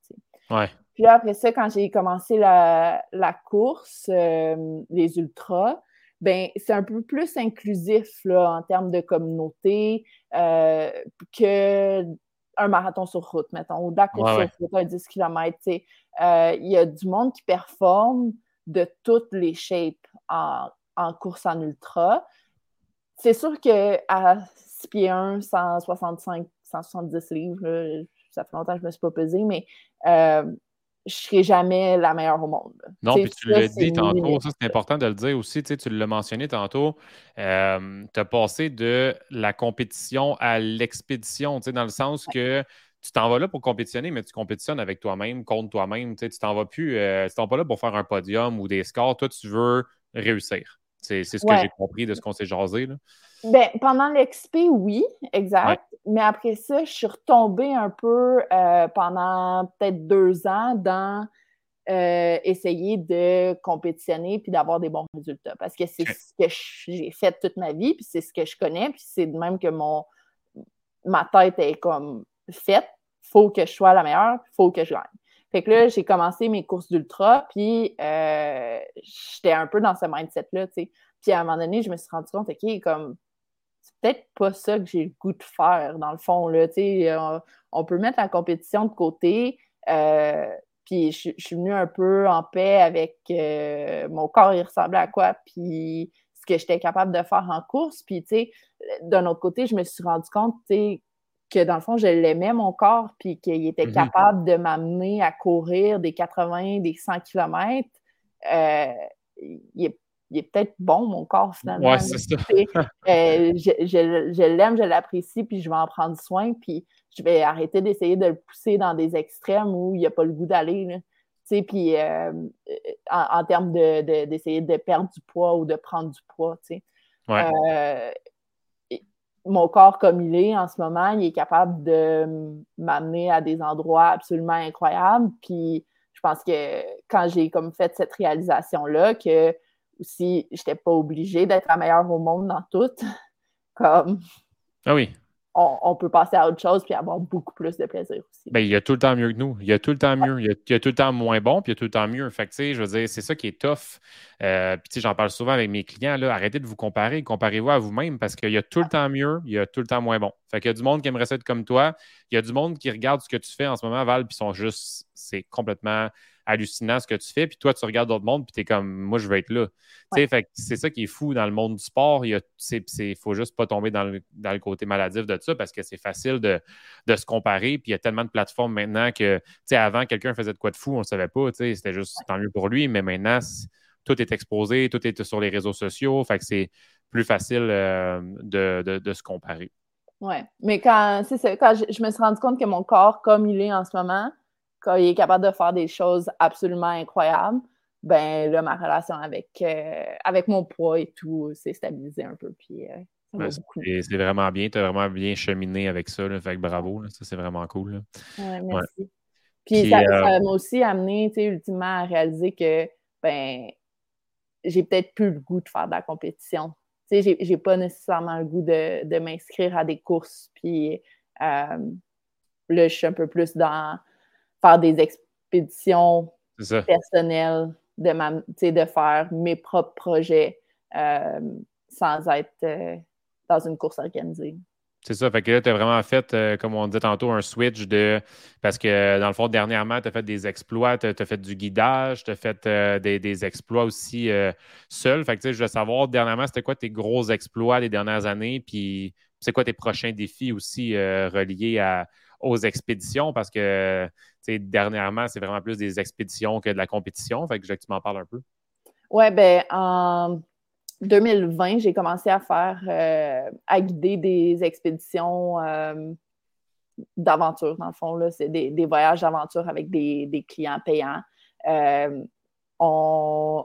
[SPEAKER 1] Ouais.
[SPEAKER 2] Puis là, après ça, quand j'ai commencé la, course, euh, les ultras, ben c'est un peu plus inclusif là, en termes de communauté euh, que un marathon sur route, mettons, ou de la course sur route, un 10 km. Euh, il y a du monde qui performe de toutes les shapes en, course en ultra. C'est sûr qu'à 6 pieds 1, 165, 170 livres, ça fait longtemps que je ne me suis pas pesée, mais je serai jamais la meilleure au monde.
[SPEAKER 1] Non, puis tu l'as dit tantôt, ça c'est important de le dire aussi, tu, l'as mentionné tantôt, euh, tu as passé de la compétition à l'expédition, dans le sens que tu t'en vas là pour compétitionner, mais tu compétitionnes avec toi-même, contre toi-même. Tu t'en vas plus, euh, tu t'en vas là pour faire un podium ou des scores. Toi, tu veux réussir. C'est ce que j'ai compris de ce qu'on s'est jasé. Là.
[SPEAKER 2] Ben, pendant l'expé, oui, exact. Mais après ça, je suis retombée un peu euh, pendant peut-être deux ans dans euh, essayer de compétitionner puis d'avoir des bons résultats. Parce que c'est ce que j'ai fait toute ma vie, puis c'est ce que je connais, puis c'est de même que mon ma tête est comme faite. Faut que je sois la meilleure, faut que je gagne. Fait que là, j'ai commencé mes courses d'ultra, puis euh, j'étais un peu dans ce mindset-là, tu sais. Puis à un moment donné, je me suis rendu compte, OK, comme c'est peut-être pas ça que j'ai le goût de faire, dans le fond. Là, on, on peut mettre la compétition de côté. Euh, puis je, suis venue un peu en paix avec euh, mon corps, il ressemblait à quoi, puis ce que j'étais capable de faire en course. Puis, tu sais, d'un autre côté, je me suis rendu compte, tu sais, que dans le fond, je l'aimais, mon corps, puis qu'il était mhm. capable de m'amener à courir des 80, des 100 km. Euh, il est, peut-être bon, mon corps, finalement.
[SPEAKER 1] Ouais, c'est ça.
[SPEAKER 2] Euh, je, l'aime, je l'apprécie, puis je vais en prendre soin, puis je vais arrêter d'essayer de le pousser dans des extrêmes où il n'y a pas le goût d'aller. Puis euh, en, termes d'essayer de, perdre du poids ou de prendre du poids. Ouais mon corps comme il est en ce moment, il est capable de m'amener à des endroits absolument incroyables. Puis je pense que quand j'ai comme fait cette réalisation-là, que aussi, je n'étais pas obligée d'être la meilleure au monde dans tout, comme.
[SPEAKER 1] Ah oui
[SPEAKER 2] on, peut passer à autre chose puis avoir beaucoup plus de plaisir aussi.
[SPEAKER 1] Bien, il y a tout le temps mieux que nous. Il y a tout le temps mieux. Il y a, tout le temps moins bon, puis il y a tout le temps mieux. Fait que, je veux dire, c'est ça qui est tough. Euh, puis, j'en parle souvent avec mes clients. Là, arrêtez de vous comparer. Comparez-vous à vous-même parce qu'il y a tout le temps mieux, il y a tout le temps moins bon. Fait qu'il y a du monde qui aimerait ça être comme toi. Il y a du monde qui regarde ce que tu fais en ce moment, Val, puis sont juste, c'est complètement hallucinant ce que tu fais. Puis toi, tu regardes d'autres mondes, puis tu es comme, moi, je veux être là. C'est ça qui est fou dans le monde du sport. Il ne faut juste pas tomber dans le, côté maladif de ça parce que c'est facile de, se comparer. Puis il y a tellement de plateformes maintenant que, avant, quelqu'un faisait de quoi de fou, on ne savait pas. C'était juste tant mieux pour lui. Mais maintenant, tout est exposé, tout est sur les réseaux sociaux. Fait que c'est plus facile euh, de, se comparer.
[SPEAKER 2] Oui, mais quand, quand je, me suis rendu compte que mon corps, comme il est en ce moment, quand il est capable de faire des choses absolument incroyables, ben là, ma relation avec, euh, avec mon poids et tout s'est stabilisée un peu. Puis,
[SPEAKER 1] euh, c'est vraiment bien. Tu as vraiment bien cheminé avec ça. Là, fait que bravo. ça, c'est vraiment cool.
[SPEAKER 2] Ouais, merci. Puis, ça euh, m'a aussi amené, tu sais, ultimement, à réaliser que ben j'ai peut-être plus le goût de faire de la compétition. Tu sais, j'ai pas nécessairement le goût de, de m'inscrire à des courses. Puis là, je suis un peu plus dans faire des expéditions personnelles, de, de faire mes propres projets euh, sans être euh, dans une course organisée.
[SPEAKER 1] C'est ça. Fait que là, tu as vraiment fait, euh, comme on disait tantôt, un switch de. Parce que dans le fond, dernièrement, tu as fait des exploits, tu as, fait du guidage, tu as fait des, exploits aussi seul. Fait que tu sais, je veux savoir, dernièrement, c'était quoi tes gros exploits des dernières années? Puis c'est quoi tes prochains défis aussi reliés à, aux expéditions parce que dernièrement, c'est vraiment plus des expéditions que de la compétition. Fait que je que tu m'en parles un peu.
[SPEAKER 2] Oui, ben en 2020, j'ai commencé à faire euh, à guider des expéditions euh, d'aventure, dans le fond. C'est des, voyages d'aventure avec des, clients payants. Euh,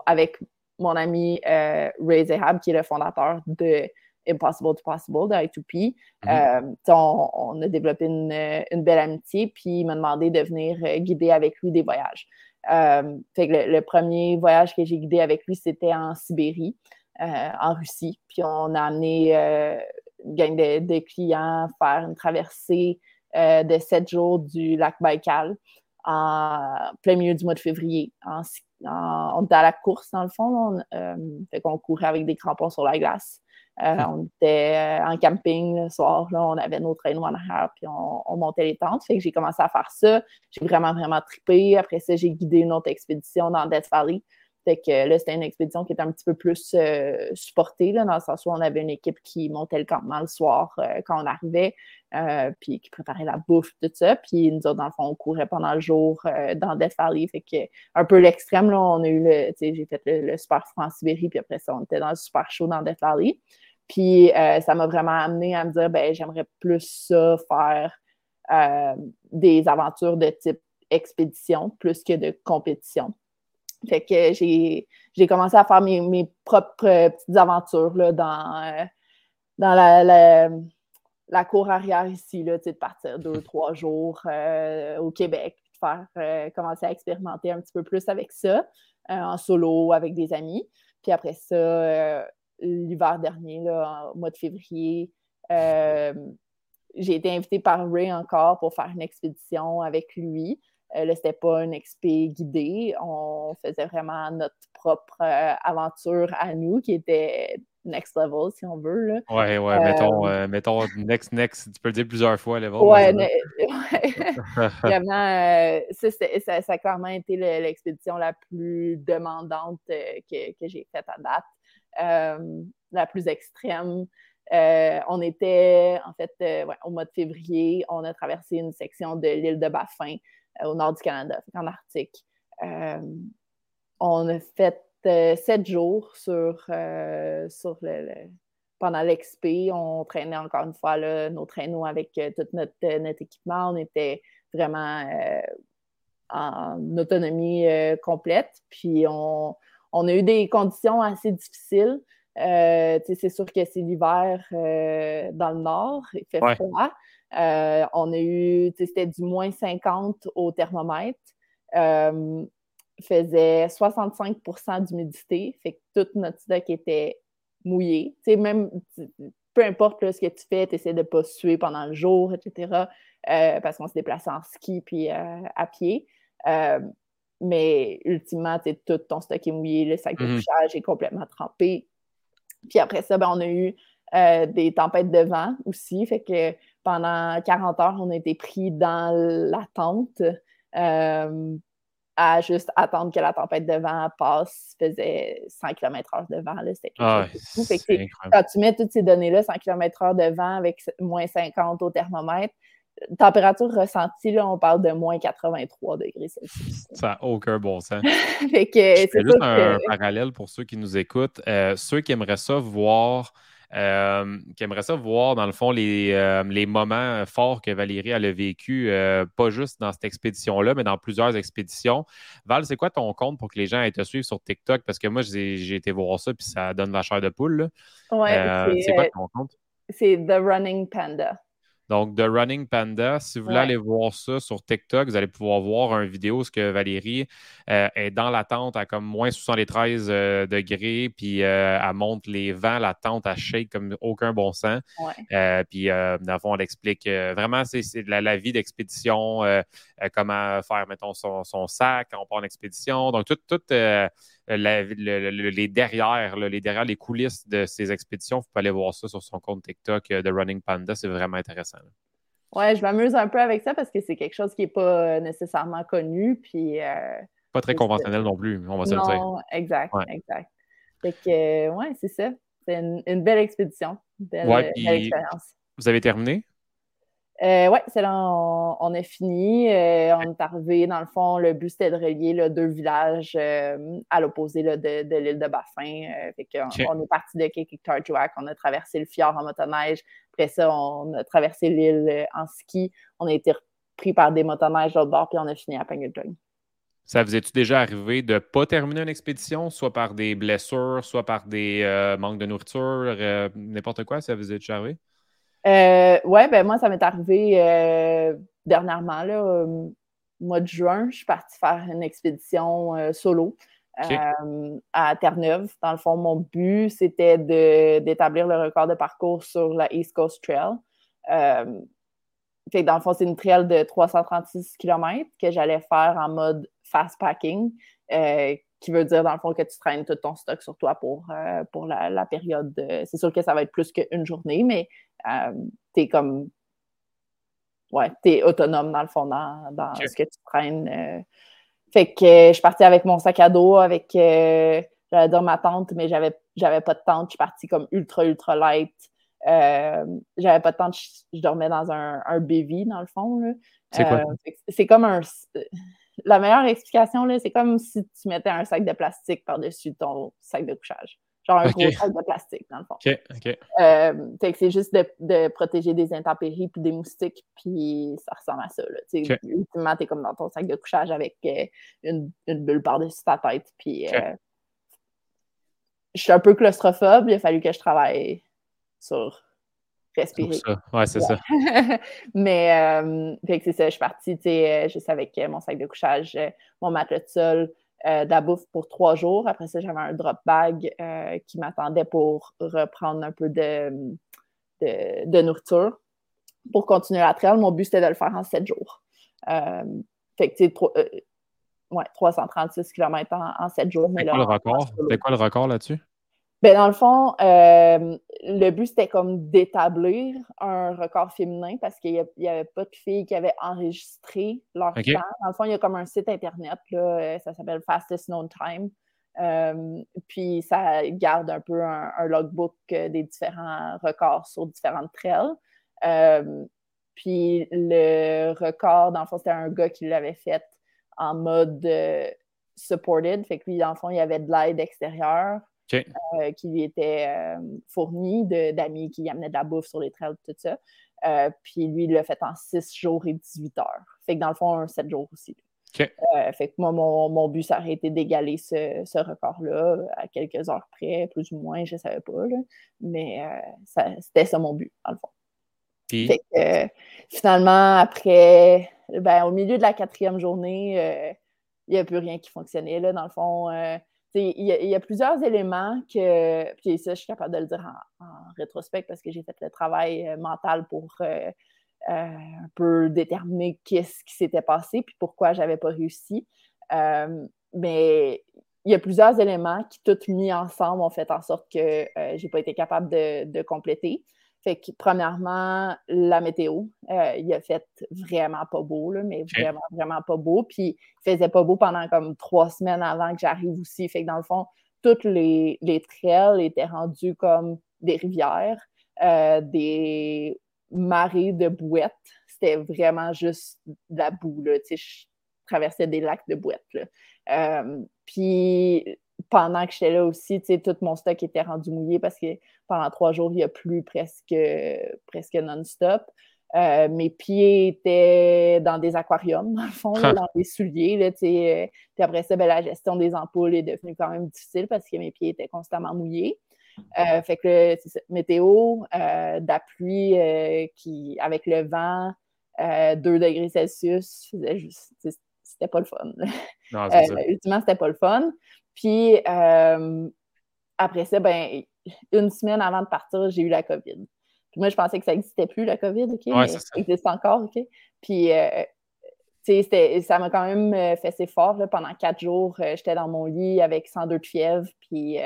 [SPEAKER 2] avec mon ami Ray Zehab, qui est le fondateur de Impossible to Possible de I2P. Mm-hmm. Euh, on, a développé une, belle amitié, puis il m'a demandé de venir euh, guider avec lui des voyages. Euh, fait le, premier voyage que j'ai guidé avec lui, c'était en Sibérie, en Russie. Puis on a amené une gang de, clients faire une traversée de sept jours du lac Baïkal en plein milieu du mois de février. on était à la course, dans le fond. On, fait courait avec des crampons sur la glace. Euh, on était euh, en camping le soir, là, on avait nos traîneaux en arrière, puis on, montait les tentes. Fait que j'ai commencé à faire ça. J'ai vraiment, vraiment trippé. Après ça, j'ai guidé une autre expédition dans Death Valley. Fait que là, c'était une expédition qui était un petit peu plus euh, supportée, là, dans le sens où on avait une équipe qui montait le campement le soir quand on arrivait, puis qui préparait la bouffe, tout ça. Puis nous autres, dans le fond, on courait pendant le jour dans Death Valley. Fait que un peu l'extrême, là, on a eu le, j'ai fait le, super froid en Sibérie, puis après ça, on était dans le super chaud dans Death Valley. Puis euh, ça m'a vraiment amené à me dire, ben j'aimerais plus ça, faire euh, des aventures de type expédition plus que de compétition. Fait que j'ai, commencé à faire mes, propres petites aventures là, dans, euh, dans la, la, cour arrière ici, là, de partir deux, trois jours au Québec, de faire commencer à expérimenter un petit peu plus avec ça, en solo, avec des amis. Puis après ça, l'hiver dernier, là, au mois de février. Euh, j'ai été invitée par Ray encore pour faire une expédition avec lui. Euh, là, c'était pas une expé guidée. On faisait vraiment notre propre euh, aventure à nous, qui était next level, si on veut. Là.
[SPEAKER 1] Ouais, ouais, mettons, mettons next, next, tu peux le dire plusieurs fois, level.
[SPEAKER 2] Ouais, Vraiment, ça, ça, a clairement été l'expédition la plus demandante que, que j'ai faite à date, la plus extrême. on était, en fait, au mois de février, on a traversé une section de l'île de Baffin au nord du Canada, en Arctique. on a fait euh, sept jours sur, euh, sur le, pendant l'expé. On traînait encore une fois nos traîneaux avec euh, tout notre, notre, équipement. On était vraiment en autonomie complète. Puis on, on, a eu des conditions assez difficiles. c'est sûr que c'est l'hiver dans le nord, il fait froid. on a eu, c'était du moins 50 au thermomètre faisait 65% d'humidité, fait que toute notre stock était mouillé. Même, peu importe ce que tu fais, tu essaies de ne pas suer pendant le jour, etc., euh, parce qu'on se déplaçait en ski puis euh, à pied. Euh, mais ultimement, tout ton stock est mouillé, le sac de mm-hmm. couchage est complètement trempé. Puis après ça, ben, on a eu des tempêtes de vent aussi, fait que pendant 40 heures, on a été pris dans la tente à juste attendre que la tempête de vent passe, faisait 100 km/h de vent. C'était ah, quand tu mets toutes ces données-là, 100 km/h de vent avec moins 50 au thermomètre, température ressentie, là, on parle de moins 83 degrés Celsius.
[SPEAKER 1] Ça n'a aucun bon sens. c'est juste un parallèle pour ceux qui nous écoutent. Euh, ceux qui aimeraient ça voir euh, qui aimerait ça voir, dans le fond, les, euh, les moments forts que Valérie a vécu, pas juste dans cette expédition-là, mais dans plusieurs expéditions. Val, c'est quoi ton compte pour que les gens aient te suivre sur TikTok? Parce que moi, j'ai été voir ça, puis ça donne la chair de poule.
[SPEAKER 2] Ouais,
[SPEAKER 1] c'est quoi ton compte?
[SPEAKER 2] C'est The Running Panda.
[SPEAKER 1] Donc, The Running Panda, si vous voulez aller voir ça sur TikTok, vous allez pouvoir voir une vidéo ce que Valérie euh, est dans la tente à comme moins 73 euh, degrés, puis euh, elle monte les vents, la tente, elle shake comme aucun bon sens. puis, dans le fond, elle explique vraiment c'est la, la, vie d'expédition, comment faire, mettons, son, son, sac quand on part en expédition. Donc, tout, tout les derrière, les derrière les coulisses de ces expéditions, vous pouvez aller voir ça sur son compte TikTok de Running Panda. C'est vraiment intéressant.
[SPEAKER 2] Ouais, je m'amuse un peu avec ça parce que c'est quelque chose qui n'est pas euh, nécessairement connu. Puis, euh,
[SPEAKER 1] pas très conventionnel non plus, on va se le dire.
[SPEAKER 2] Non, exact, exact. Fait que, ouais, c'est ça. C'est une, belle expédition. Une belle, expérience.
[SPEAKER 1] Vous avez terminé?
[SPEAKER 2] Euh, oui, c'est là, on, a fini. Euh, on est arrivé, dans le fond, le but c'était de relier deux villages euh, à l'opposé de, l'île de Baffin. On est parti de Kekiktarjuak, on a traversé le fjord en motoneige. Après ça, on a traversé l'île en ski. On a été pris par des motoneiges de l'autre bord, puis on a fini à Penguin
[SPEAKER 1] Ça vous est-tu déjà arrivé de ne pas terminer une expédition, soit par des blessures, soit par des manques de nourriture, n'importe quoi? Ça vous est déjà arrivé?
[SPEAKER 2] Euh, ouais, ben moi, ça m'est arrivé euh, dernièrement, là, au mois de juin, je suis partie faire une expédition euh, solo à Terre-Neuve. Dans le fond, mon but, c'était d'établir le record de parcours sur la East Coast Trail. fait dans le fond, c'est une trail de 336 km que j'allais faire en mode fast packing qui veut dire, dans le fond, que tu traînes tout ton stock sur toi pour, pour la, la période. C'est sûr que ça va être plus qu'une journée, mais euh, t'es comme. Ouais, t'es autonome dans le fond dans, ce que tu traînes. Euh. Fait que je suis partie avec mon sac à dos, avec. Euh, j'allais dire ma tente, mais j'avais, j'avais pas de tente. Je suis partie comme ultra, ultra light. j'avais pas de tente, je, dormais dans un, un BV, dans le fond.
[SPEAKER 1] C'est quoi?
[SPEAKER 2] C'est comme un. La meilleure explication, c'est comme si tu mettais un sac de plastique par-dessus ton sac de couchage. Genre un gros sac de plastique, dans le fond.
[SPEAKER 1] OK, OK.
[SPEAKER 2] Euh, fait que c'est juste de, de, protéger des intempéries puis des moustiques, puis ça ressemble à ça. Là. Okay. Ultimement, t'es comme dans ton sac de couchage avec euh, une, une, bulle par-dessus ta tête. Puis euh, je suis un peu claustrophobe. Il a fallu que je travaille sur respirer.
[SPEAKER 1] Ça. Ouais, c'est ça.
[SPEAKER 2] Mais fait que c'est ça, je suis partie, tu sais, juste avec mon sac de couchage, mon matelas de sol, euh, de la bouffe pour trois jours. Après ça, j'avais un drop bag euh, qui m'attendait pour reprendre un peu de, de, nourriture. Pour continuer la trail, mon but, c'était de le faire en sept jours. Euh, fait que, tu sais, ouais, 336 km en, sept jours.
[SPEAKER 1] C'est quoi, quoi le record là-dessus?
[SPEAKER 2] Ben, dans le fond, euh, le but, c'était comme d'établir un record féminin parce qu'il n'y avait pas de filles qui avaient enregistré leur temps. Dans le fond, il y a comme un site Internet, là, euh, ça s'appelle Fastest Known Time. Euh, puis ça garde un peu un, logbook des différents records sur différentes trails. puis le record, dans le fond, c'était un gars qui l'avait fait en mode supported. Fait que lui, dans le fond, il y avait de l'aide extérieure. Euh, qui lui était euh, fourni d'amis qui amenaient de la bouffe sur les trails, tout ça. Euh, puis lui, il l'a fait en 6 jours et 18 heures. Fait que dans le fond, un 7 jours aussi. fait que moi, mon, but, ça aurait été d'égaler ce, record-là à quelques heures près, plus ou moins, je ne savais pas. mais c'était ça mon but, dans le fond. Fait que, finalement, après, ben, au milieu de la quatrième journée, il n'y a plus rien qui fonctionnait. Là, dans le fond, il y, a plusieurs éléments que, puis ça, je suis capable de le dire en, rétrospect parce que j'ai fait le travail euh, mental pour euh, euh, un peu déterminer qu'est-ce qui s'était passé puis pourquoi j'avais pas réussi. mais il y a plusieurs éléments qui, tous mis ensemble, ont fait en sorte que j'ai pas été capable de compléter. Fait que, premièrement, la météo, euh, il a fait vraiment pas beau, là, mais vraiment, vraiment pas beau. Puis, il faisait pas beau pendant comme trois semaines avant que j'arrive aussi. Fait que, dans le fond, toutes les, les trails étaient rendus comme des rivières, euh, des marées de bouettes. C'était vraiment juste de la boue, là. Tu sais, je traversais des lacs de bouettes, là. Euh, puis, pendant que j'étais là aussi, tout mon stock était rendu mouillé parce que pendant trois jours, il n'y a plus presque, presque non-stop. Euh, mes pieds étaient dans des aquariums, dans le fond, dans des souliers. Là, euh, puis après ça, ben, la gestion des ampoules est devenue quand même difficile parce que mes pieds étaient constamment mouillés. Euh, fait que ça, météo, d'appui qui, avec le vent, 2 degrés Celsius, c'était pas le fun. Non, ultimement, c'était pas le fun. Puis euh, après ça, ben, une semaine avant de partir, j'ai eu la COVID. Puis moi, je pensais que ça n'existait plus, la COVID, OK? mais ça. existe encore, OK? Puis, euh, tu sais, ça m'a quand même euh, fait assez fort. Là. Pendant quatre jours, j'étais dans mon lit avec 102 de fièvre, puis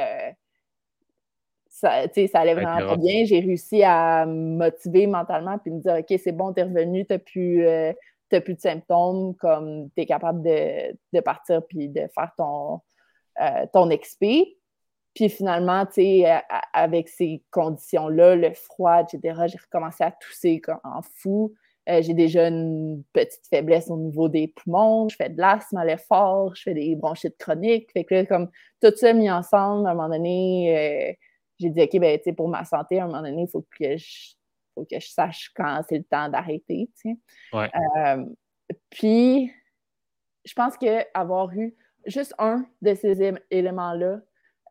[SPEAKER 2] ça, ça allait vraiment pas bien. J'ai réussi à me motiver mentalement, puis me dire, OK, c'est bon, t'es revenu, t'as plus, plus de symptômes, comme t'es capable de, de partir, puis de faire ton euh, ton XP. Puis finalement, tu sais, avec ces conditions-là, le froid, etc., j'ai recommencé à tousser en fou. Euh, j'ai déjà une petite faiblesse au niveau des poumons, je fais de l'asthme à l'effort, je fais des bronchites chroniques. Fait que comme tout ça mis ensemble, à un moment donné, euh, j'ai dit, OK, ben, tu sais, pour ma santé, à un moment donné, il faut que je, faut que je sache quand c'est le temps d'arrêter, tu
[SPEAKER 1] sais.
[SPEAKER 2] puis, je pense qu'avoir eu juste un de ces éléments-là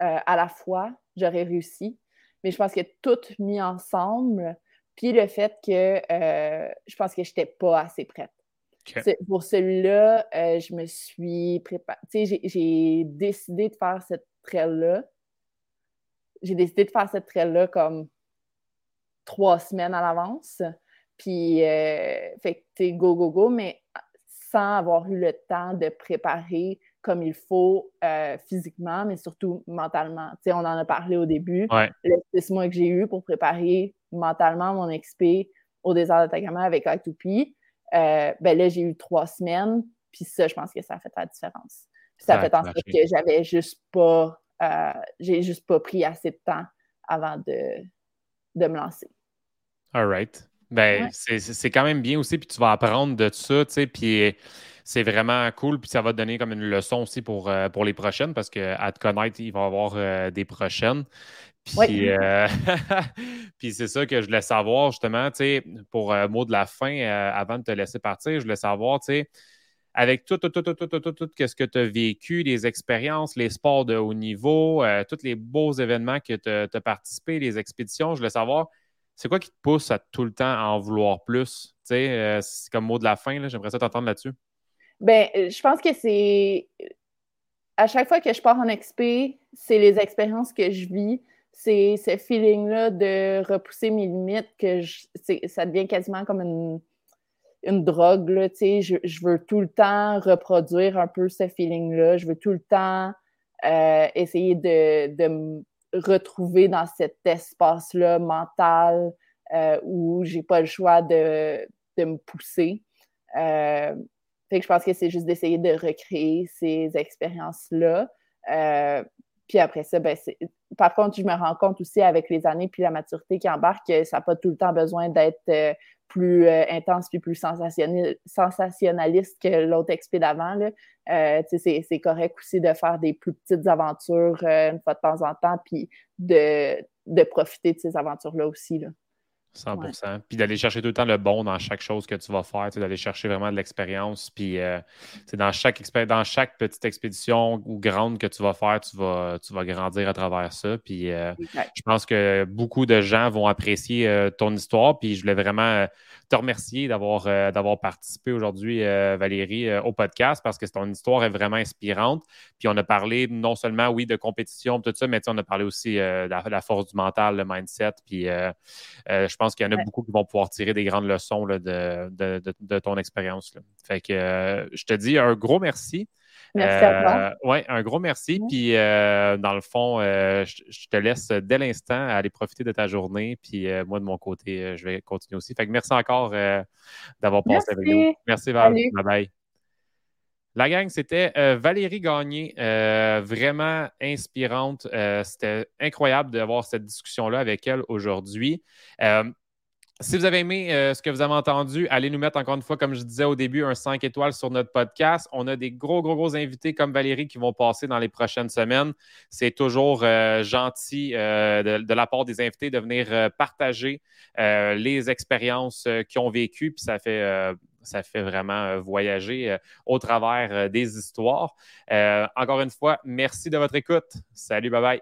[SPEAKER 2] euh, à la fois, j'aurais réussi. Mais je pense que tout mis ensemble, puis le fait que euh, je pense que je n'étais pas assez prête. Pour celui-là, euh, je me suis préparée. J'ai décidé de faire cette trail-là. J'ai décidé de faire cette trail-là comme trois semaines à l'avance. Puis, fait que, go, go, go, mais sans avoir eu le temps de préparer comme il faut euh, physiquement, mais surtout mentalement. Tu sais, on en a parlé au début. Les six mois que j'ai eu pour préparer mentalement mon XP au désert d'Atacama avec I2P, euh, ben là, j'ai eu trois semaines. Puis ça, je pense que ça a fait la différence. Puis ça a fait en sorte que j'avais juste pas, euh, j'ai juste pas pris assez de temps avant de, de me lancer.
[SPEAKER 1] All right. Ben, c'est quand même bien aussi, puis tu vas apprendre de ça, tu sais, puis c'est vraiment cool. Puis ça va te donner comme une leçon aussi pour, euh, pour les prochaines parce qu'à te connaître, il va y avoir euh, des prochaines. Puis, euh, puis c'est ça que je voulais savoir justement, tu sais, pour mot de la fin, avant de te laisser partir, je voulais savoir, tu sais, avec tout, tout, tout, tout, tout, tout, tout, tout ce que tu as vécu, les expériences, les sports de haut niveau, tous les beaux événements que tu as, participé, les expéditions, je voulais savoir, c'est quoi qui te pousse à tout le temps à en vouloir plus? Tu sais, c'est comme mot de la fin, j'aimerais ça t'entendre là-dessus.
[SPEAKER 2] Ben, euh, je pense que c'est. À chaque fois que je pars en XP, c'est les expériences que je vis. C'est ce feeling-là de repousser mes limites que ça devient quasiment comme une, une drogue. Là, je, je veux tout le temps reproduire un peu ce feeling-là. Je veux tout le temps euh, essayer de, de retrouver dans cet espace-là mental où j'ai pas le choix de, me pousser. Je pense que c'est juste d'essayer de recréer ces expériences-là. puis après ça, ben, par contre, je me rends compte aussi avec les années puis la maturité qui embarque que ça n'a pas tout le temps besoin d'être plus euh, intense puis plus sensationnaliste que l'autre expé d'avant. Euh, c'est correct aussi de faire des plus petites aventures euh, une fois de temps en temps, puis de, de profiter de ces aventures-là aussi. Là.
[SPEAKER 1] 100% Puis d'aller chercher tout le temps le bon dans chaque chose que tu vas faire, d'aller chercher vraiment de l'expérience. Puis euh, dans, chaque dans chaque petite expédition ou grande que tu vas faire, tu vas, tu vas grandir à travers ça. Puis euh, je pense que beaucoup de gens vont apprécier euh, ton histoire. Puis je voulais vraiment te remercier d'avoir d'avoir participé aujourd'hui, Valérie, au podcast parce que ton histoire est vraiment inspirante. Puis on a parlé non seulement, oui, de compétition, tout ça, mais on a parlé aussi de la, force du mental, le mindset. Puis je pense qu'il y en a beaucoup qui vont pouvoir tirer des grandes leçons de, ton expérience. Fait que euh, je te dis un gros merci.
[SPEAKER 2] Merci à toi.
[SPEAKER 1] Euh, oui, un gros merci. Puis, euh, dans le fond, je, te laisse dès l'instant aller profiter de ta journée. Puis, moi, de mon côté, je vais continuer aussi. Fait que merci encore d'avoir passé avec nous. Merci, Val. Bye bye. La gang, c'était euh, Valérie Gagné, euh, vraiment inspirante. Euh, c'était incroyable d'avoir cette discussion-là avec elle aujourd'hui. Si vous avez aimé ce que vous avez entendu, allez nous mettre encore une fois, comme je disais au début, un 5 étoiles sur notre podcast. On a des gros, gros, gros invités comme Valérie qui vont passer dans les prochaines semaines. C'est toujours gentil de, la part des invités de venir partager les expériences qu'ils ont vécues. Puis ça fait ça fait vraiment euh, voyager euh, au travers euh, des histoires. encore une fois, merci de votre écoute. Salut, bye bye.